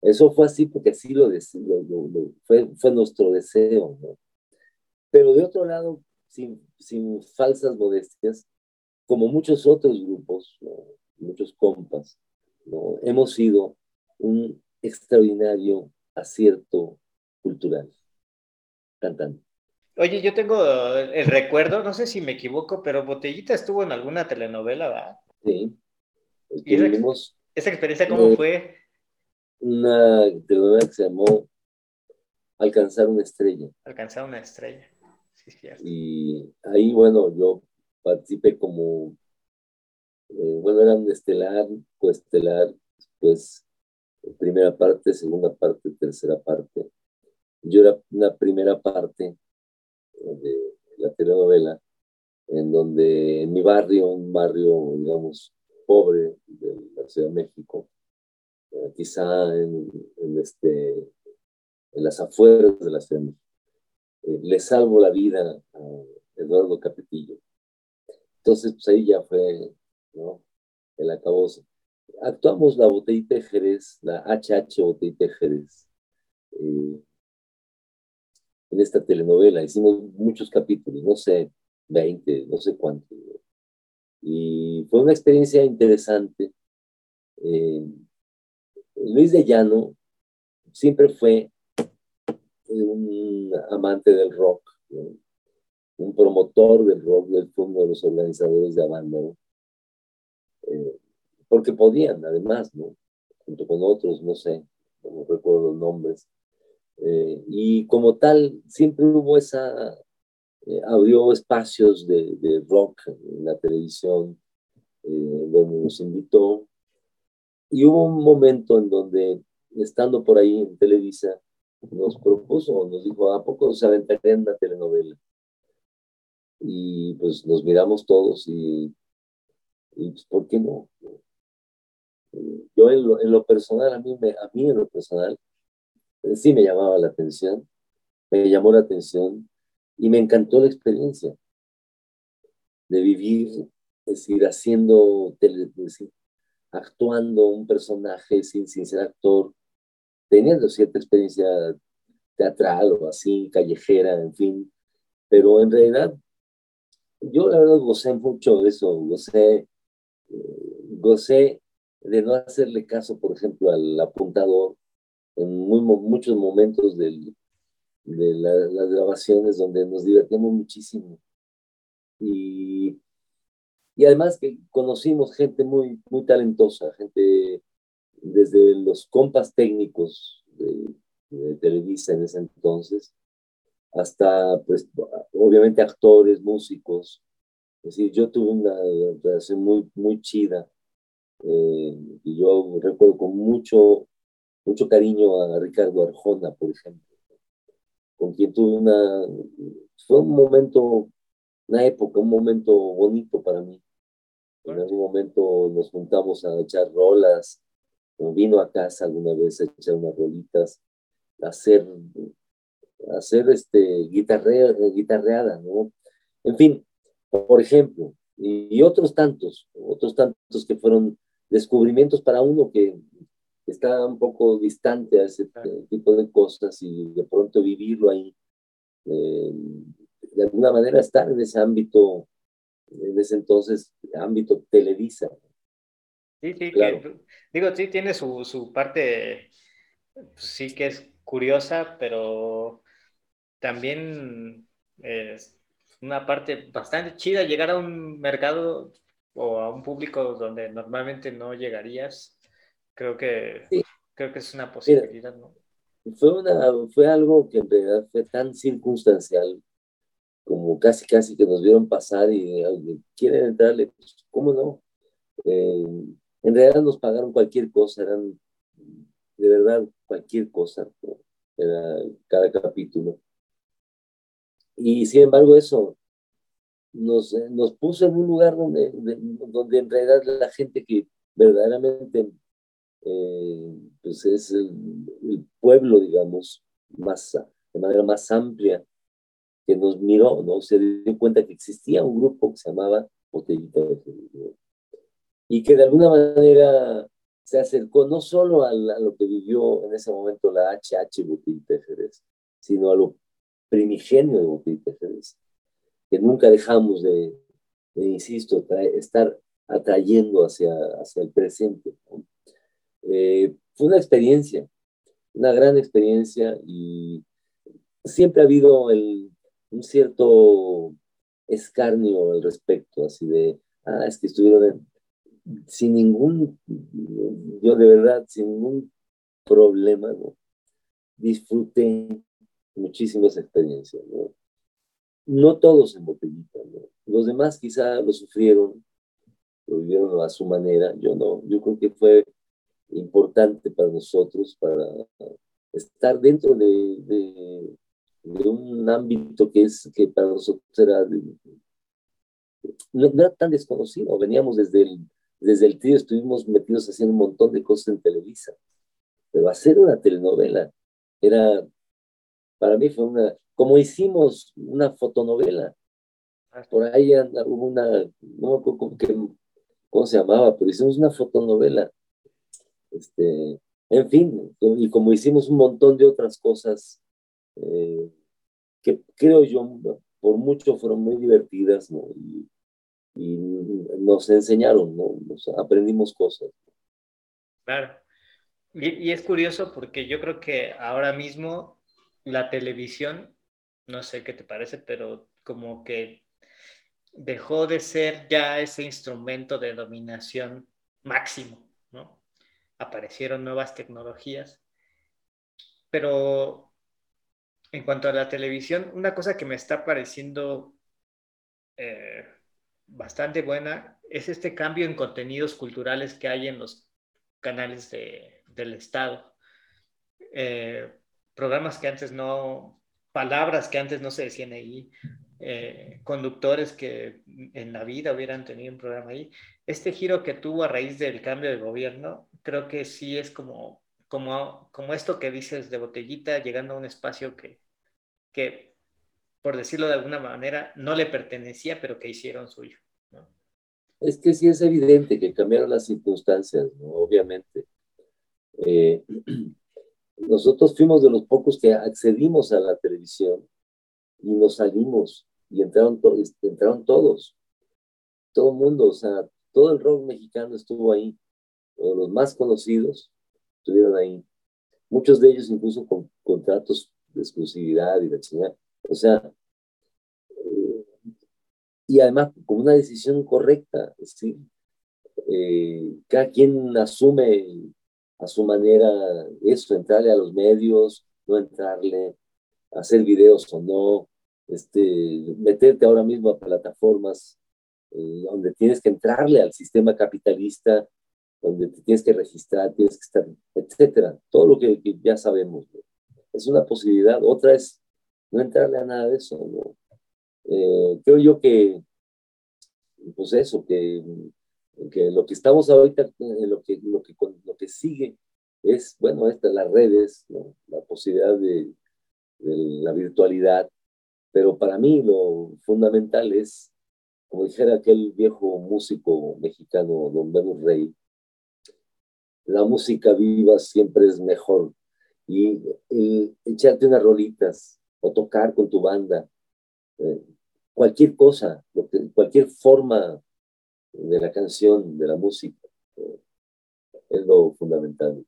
eso fue así porque así lo, fue, fue, nuestro deseo, ¿no? Pero de otro lado, sin, sin falsas modestias, como muchos otros grupos, muchos compas, ¿no? hemos sido un extraordinario acierto cultural, cantando. Oye, yo tengo el recuerdo, no sé si me equivoco, pero Botellita estuvo en alguna telenovela, ¿verdad? Sí. ¿Y esa, experiencia cómo fue? una telenovela que se llamó Alcanzar una estrella. Alcanzar una estrella, sí, cierto. Y ahí, bueno, yo participé como, eh, bueno, era un estelar, coestelar, después primera parte, segunda parte, tercera parte. Yo era una primera parte de la telenovela, en donde en mi barrio, un barrio, digamos, pobre de la Ciudad de México, quizá en, este, en las afueras de la ciudad. Eh, le salvo la vida a Eduardo Capetillo. Entonces, pues ahí ya fue ¿no? el acabose. Actuamos la botellita de Jerez, la HH botellita de Jerez, eh, en esta telenovela. Hicimos muchos capítulos, no sé, 20, no sé cuántos. Y fue una experiencia interesante. Eh, Luis de Llano siempre fue un amante del rock, un promotor del rock, del fue uno de los organizadores de banda, eh, porque podían, además, ¿no? junto con otros, no sé, no recuerdo los nombres. Eh, y como tal, siempre hubo esa, eh, abrió espacios de, de, rock en la televisión, donde nos invitó y hubo un momento en donde, estando por ahí en Televisa, nos propuso, nos dijo, ¿a poco se aventaría en una telenovela? Y pues nos miramos todos y, pues, ¿por qué no? Yo en lo, personal, a mí, a mí en lo personal, sí me llamaba la atención, me llamó la atención y me encantó la experiencia de vivir, es decir, haciendo actuando un personaje sin, sin ser actor, teniendo cierta experiencia teatral o así, callejera, en fin, pero en realidad yo la verdad gocé mucho de eso, gocé, eh, gocé de no hacerle caso, por ejemplo, al apuntador en muchos momentos de las grabaciones donde nos divertimos muchísimo. Y, y además que conocimos gente muy, muy talentosa, gente desde los compas técnicos de, de Televisa en ese entonces, hasta, pues, obviamente actores, músicos. Es decir, yo tuve una relación muy, muy chida eh, y yo recuerdo con mucho, mucho cariño a Ricardo Arjona, por ejemplo, con quien tuve una, fue un momento, una época, un momento bonito para mí. En algún momento nos juntamos a echar rolas, vino a casa alguna vez a echar unas rolitas, a hacer hacer este, guitarrea, guitarreada, ¿no? En fin, por ejemplo, y, otros tantos, otros tantos que fueron descubrimientos para uno que está un poco distante a ese tipo de cosas y de pronto vivirlo ahí, eh, de alguna manera estar en ese ámbito, en ese entonces, ámbito televisa. Sí, sí, claro. digo, sí, tiene su, su parte, pues sí que es curiosa, pero también es una parte bastante chida llegar a un mercado o a un público donde normalmente no llegarías. Creo que, creo que es una posibilidad, ¿no? Fue, una, fue algo que en realidad fue tan circunstancial como casi casi que nos vieron pasar y quieren entrarle, pues, ¿cómo no? Eh, en realidad nos pagaron cualquier cosa, eran de verdad cualquier cosa, era cada capítulo. Y sin embargo eso nos, eh, nos puso en un lugar donde, donde en realidad la gente que verdaderamente eh, pues es el, pueblo, digamos, más, de manera más amplia, que nos miró, ¿no? Se dio cuenta que existía un grupo que se llamaba Botellita de y que de alguna manera se acercó no solo a, lo que vivió en ese momento la HH Botellita de Jerez, sino a lo primigenio de Jerez, que nunca dejamos de, insisto, estar atrayendo hacia, hacia el presente. Eh, fue una experiencia, una gran experiencia y siempre ha habido el, un cierto escarnio al respecto, así de, ah, es que estuvieron sin ningún, yo de verdad, sin ningún problema, disfruté muchísimas experiencias, ¿no? No todos en botellita, ¿no? Los demás quizá lo sufrieron, lo vivieron a su manera, yo no, yo creo que fue importante para nosotros, para estar dentro de, un ámbito que es que para nosotros era no, era tan desconocido, veníamos desde el, desde el trío, estuvimos metidos haciendo un montón de cosas en Televisa, pero hacer una telenovela era para mí fue una, como hicimos una fotonovela, por ahí hubo una, no me acuerdo cómo, se llamaba, pero hicimos una fotonovela. Este, en fin, y como hicimos un montón de otras cosas eh, que creo yo, por mucho fueron muy divertidas, ¿no? Y, nos enseñaron, ¿no? aprendimos cosas. Claro. y, es curioso porque yo creo que ahora mismo la televisión, no sé qué te parece, pero como que dejó de ser ya ese instrumento de dominación máximo, ¿no? Aparecieron nuevas tecnologías, pero en cuanto a la televisión, una cosa que me está pareciendo eh, bastante buena es este cambio en contenidos culturales que hay en los canales del Estado. Eh, programas que antes no, palabras que antes no se decían ahí, eh, conductores que en la vida hubieran tenido un programa ahí. Este giro que tuvo a raíz del cambio de gobierno, creo que sí es como, como, como esto que dices de botellita, llegando a un espacio que, que, por decirlo de alguna manera, no le pertenecía, pero que hicieron suyo. Es que sí es evidente que cambiaron las circunstancias, obviamente. Eh, nosotros fuimos de los pocos que accedimos a la televisión y nos salimos y entraron, entraron todos, todo el mundo, o sea, todo el rock mexicano estuvo ahí, los más conocidos estuvieron ahí, muchos de ellos incluso con contratos de exclusividad y de o sea, eh, y además con una decisión correcta, es decir, eh, cada quien asume a su manera eso, entrarle a los medios, no entrarle, hacer videos o no, este, meterte ahora mismo a plataformas eh, donde tienes que entrarle al sistema capitalista, donde te tienes que registrar, tienes que estar, etcétera, todo lo que, ya sabemos. Es una posibilidad. Otra es no entrarle a nada de eso. Eh, creo yo que, pues eso, que que lo que estamos ahorita, lo que, lo que, lo que sigue es, bueno, estas las redes, la posibilidad de, la virtualidad, pero para mí lo fundamental es, como dijera aquel viejo músico mexicano, don Venus Rey, la música viva siempre es mejor. Y echarte unas rolitas o tocar con tu banda, eh, cualquier cosa, cualquier forma de la canción, de la música. Es lo fundamental.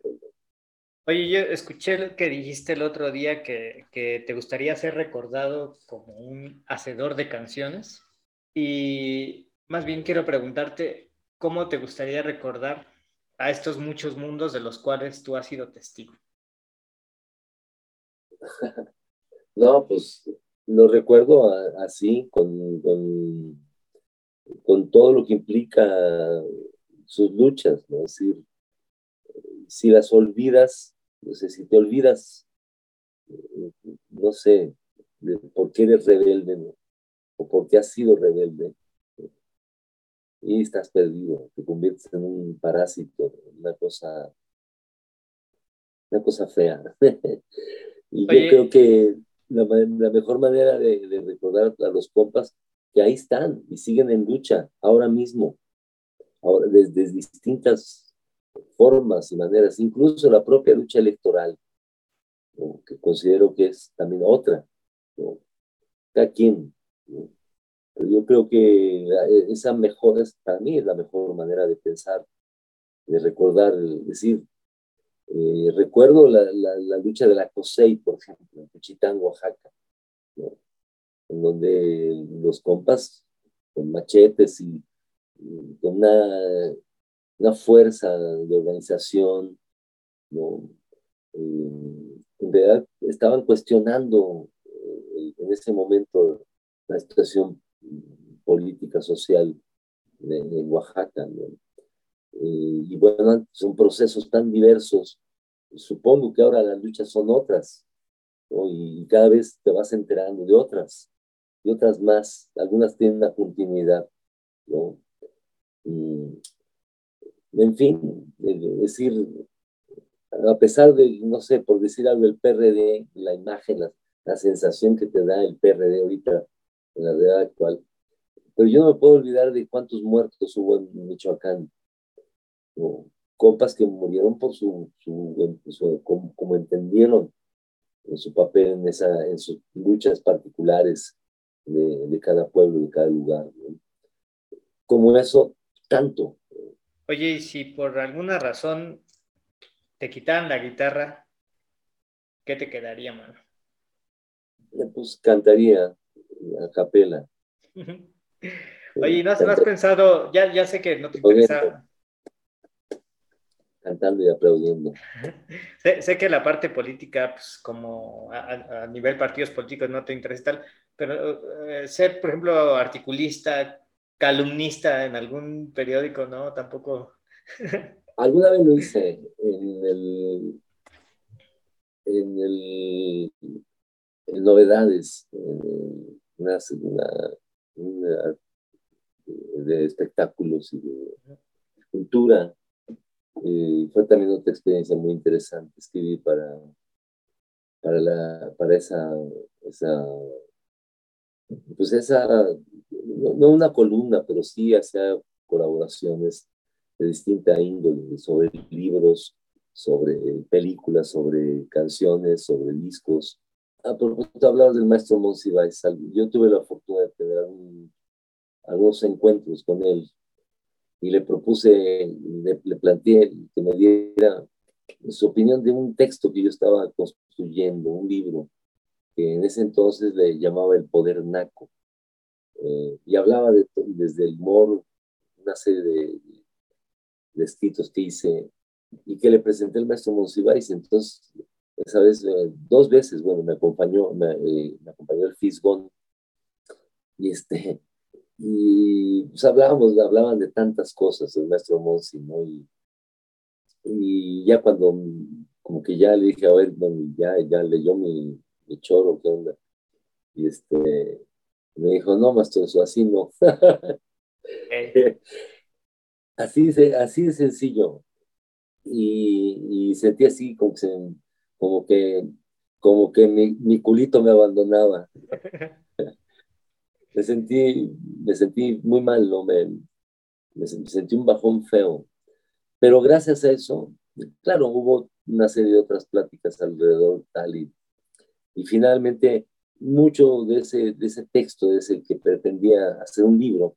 Oye, yo escuché que dijiste el otro día que, que, te gustaría ser recordado como un hacedor de canciones. Y más bien quiero preguntarte, ¿cómo te gustaría recordar a estos muchos mundos de los cuales tú has sido testigo? [laughs] no, pues lo recuerdo así, con, con con todo lo que implica sus luchas, ¿no? Es decir, si las olvidas, no sé, si te olvidas, no sé, de por qué eres rebelde, ¿no? O por qué has sido rebelde, y estás perdido, te conviertes en un parásito, una cosa, una cosa fea. [laughs] y yo creo que la, mejor manera de, de recordar a los compas que ahí están y siguen en lucha ahora mismo, ahora, desde, distintas formas y maneras, incluso la propia lucha electoral, que considero que es también otra, ¿no? cada quien. Pero yo creo que esa mejor, es, para mí es la mejor manera de pensar, de recordar, decir, eh, recuerdo la, la, lucha de la COSEI, por ejemplo, en Cuchitán, Oaxaca, ¿no? En donde los compas con machetes y, con una, una, fuerza de organización, ¿no? Eh, en realidad estaban cuestionando eh, en ese momento la situación política, social en Oaxaca. Eh, y bueno, son procesos tan diversos. Supongo que ahora las luchas son otras, y cada vez te vas enterando de otras y otras más, algunas tienen una continuidad, ¿no? en fin, decir, a pesar de, no sé, por decir algo, el PRD, la imagen, la, sensación que te da el PRD ahorita en la realidad actual, pero yo no me puedo olvidar de cuántos muertos hubo en Michoacán, ¿no? compas que murieron por su, su, como, como, entendieron en su papel en, esa, en sus luchas particulares de, cada pueblo, de cada lugar. Como eso, tanto. Oye, y si por alguna razón te quitaran la guitarra, ¿qué te quedaría, mano? Eh, pues cantaría a capela. [laughs] Oye, ¿no, has pensado, ya, ya sé que no te interesa, cantando y aplaudiendo. [laughs] Sé, que la parte política, pues como a, nivel partidos políticos no te interesa tal, pero eh, ser, por ejemplo, articulista, calumnista en algún periódico, ¿no? Tampoco. [laughs] Alguna vez lo hice en el, en el en novedades, en una, de espectáculos y de cultura y fue también otra experiencia muy interesante escribir para, para, la, para esa, pues esa, no, una columna, pero sí hacer colaboraciones de distinta índole, sobre libros, sobre películas, sobre canciones, sobre discos, a propósito, hablabas del maestro Monsiváis. Yo tuve la fortuna de tener algunos encuentros con él y le propuse, le, le, planteé que me diera su opinión de un texto que yo estaba construyendo, un libro, que en ese entonces le llamaba El Poder Naco. Eh, y hablaba de, desde el humor, una serie de, de, escritos que hice y que le presenté al maestro Monsiváis. Entonces, esa vez, eh, dos veces, bueno, me acompañó, me, eh, me acompañó el Fisgón y este, y pues hablábamos, hablaban de tantas cosas el maestro Monsi, ¿no? Y, y ya cuando, como que ya le dije, a ver, bueno, ya, ya leyó mi, mi choro, ¿qué onda? Y este, me dijo, no, maestro, eso así no. [laughs] así, de, así de sencillo. Y, sentí así como que, como que, como que mi, culito me abandonaba. [laughs] me sentí, me sentí muy mal, ¿no? Me, me sentí un bajón feo. Pero gracias a eso, claro, hubo una serie de otras pláticas alrededor tal y, y finalmente mucho de ese, de ese texto, de ese que pretendía hacer un libro,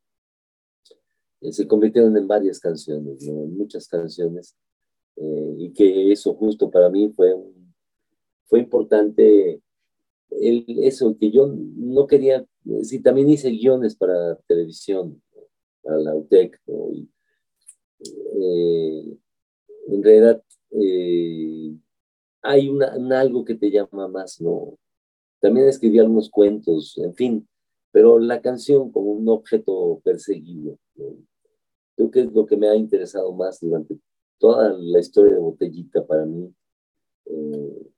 eh, se convirtieron en varias canciones, ¿no? en muchas canciones, eh, y que eso justo para mí fue, fue importante el, eso, que yo no quería, sí, también hice guiones para televisión, para la UTEC, eh, en realidad eh, hay una, algo que te llama más, ¿no? También escribí algunos cuentos, en fin, pero la canción como un objeto perseguido, creo que es lo que me ha interesado más durante toda la historia de Botellita para mí. Eh,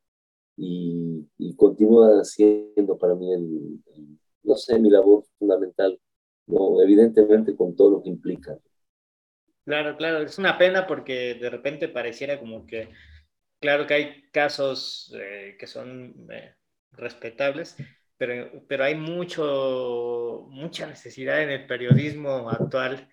y, continúa siendo para mí, el, no sé, mi labor fundamental, ¿no? evidentemente con todo lo que implica. Claro, claro, es una pena porque de repente pareciera como que, claro que hay casos eh, que son eh, respetables, pero, pero hay mucho, mucha necesidad en el periodismo actual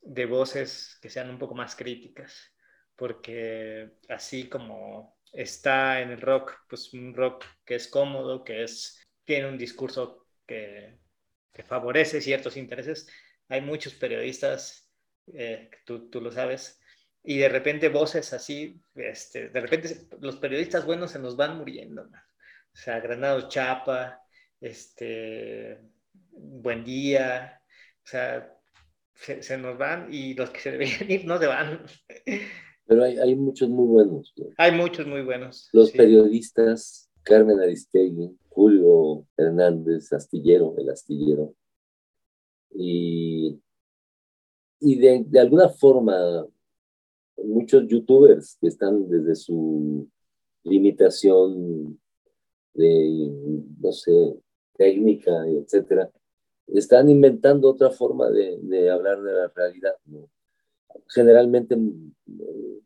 de voces que sean un poco más críticas, porque así como está en el rock, pues un rock que es cómodo, que es, tiene un discurso que, que favorece ciertos intereses. Hay muchos periodistas, eh, tú, tú, lo sabes, y de repente voces así, este, de repente los periodistas buenos se nos van muriendo. O sea, Granado Chapa, este, Buen Día, o sea, se, se, nos van y los que se deberían [laughs] ir no se van. Pero hay, hay muchos muy buenos. Hay muchos muy buenos. Los periodistas, Carmen Aristegui, Julio Hernández, Astillero, el Astillero. Y, y de, de alguna forma, muchos youtubers que están desde su limitación de, no sé, técnica, etcétera, están inventando otra forma de, hablar de la realidad. generalmente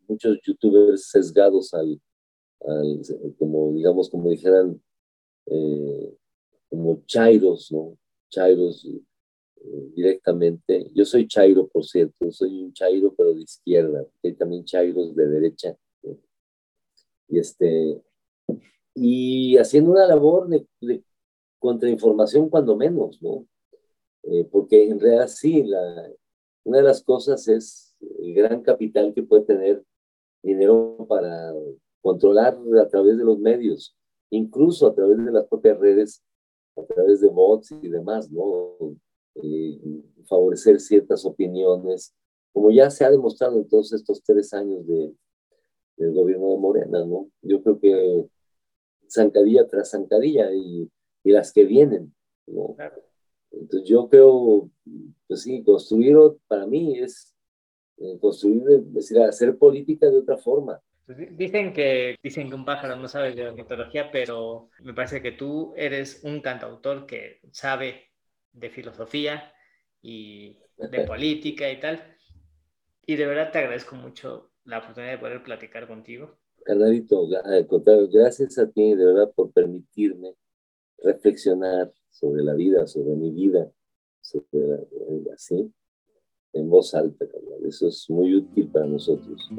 muchos youtubers sesgados al, como digamos, como dijeran, eh, como chairos, ¿no? Chairos directamente. Yo soy chairo, por cierto, soy un chairo, pero de izquierda. Hay también chairos de derecha. Y este, y haciendo una labor de, contrainformación cuando menos, ¿no? Eh, porque en realidad sí, la, una de las cosas es el gran capital que puede tener dinero para controlar a través de los medios, incluso a través de las propias redes, a través de bots y demás, ¿no? Eh, favorecer ciertas opiniones, como ya se ha demostrado en todos estos tres años de, del gobierno de Morena, ¿no? Yo creo que zancadilla tras zancadilla y, y las que vienen, ¿no? Entonces yo creo, pues sí, construir para mí es eh, construir, es decir, hacer política de otra forma. Pues dicen que, dicen que un pájaro no sabe de ornitología, pero me parece que tú eres un cantautor que sabe de filosofía y de política y tal. Y de verdad te agradezco mucho la oportunidad de poder platicar contigo. Carnalito, gracias a ti de verdad por permitirme reflexionar sobre la vida, sobre mi vida, sobre así, en voz alta, canal. Eso es muy útil para nosotros.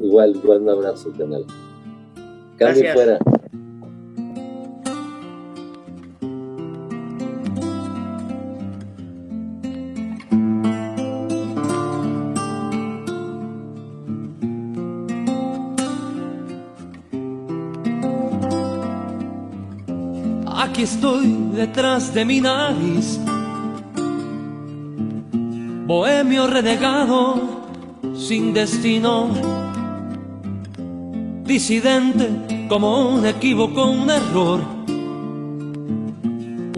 Igual, igual un abrazo, canal. Cambio fuera. Aquí estoy detrás de mi nariz, bohemio renegado, sin destino, disidente como un equívoco, un error,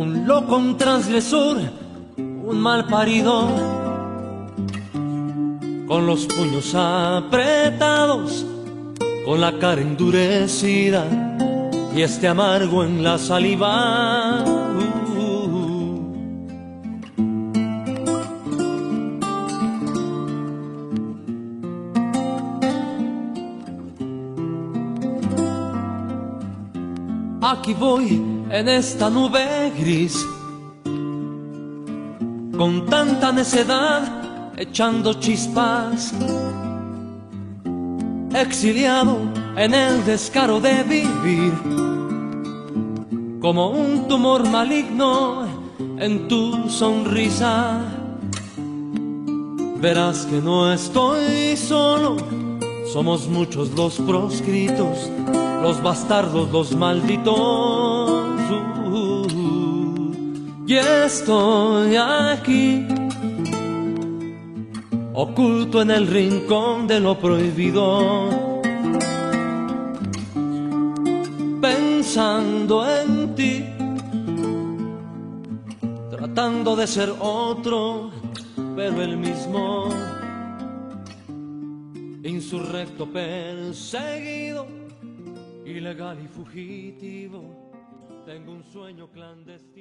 un loco, un transgresor, un mal parido, con los puños apretados, con la cara endurecida y este amargo en la saliva. Aquí voy en esta nube gris, con tanta necedad, echando chispas, exiliado en el descaro de vivir, como un tumor maligno en tu sonrisa. Verás que no estoy solo, somos muchos los proscritos, los bastardos, los malditos. y estoy aquí, oculto en el rincón de lo prohibido pensando en tratando de ser otro, pero el mismo, insurrecto, perseguido, ilegal y fugitivo, tengo un sueño clandestino.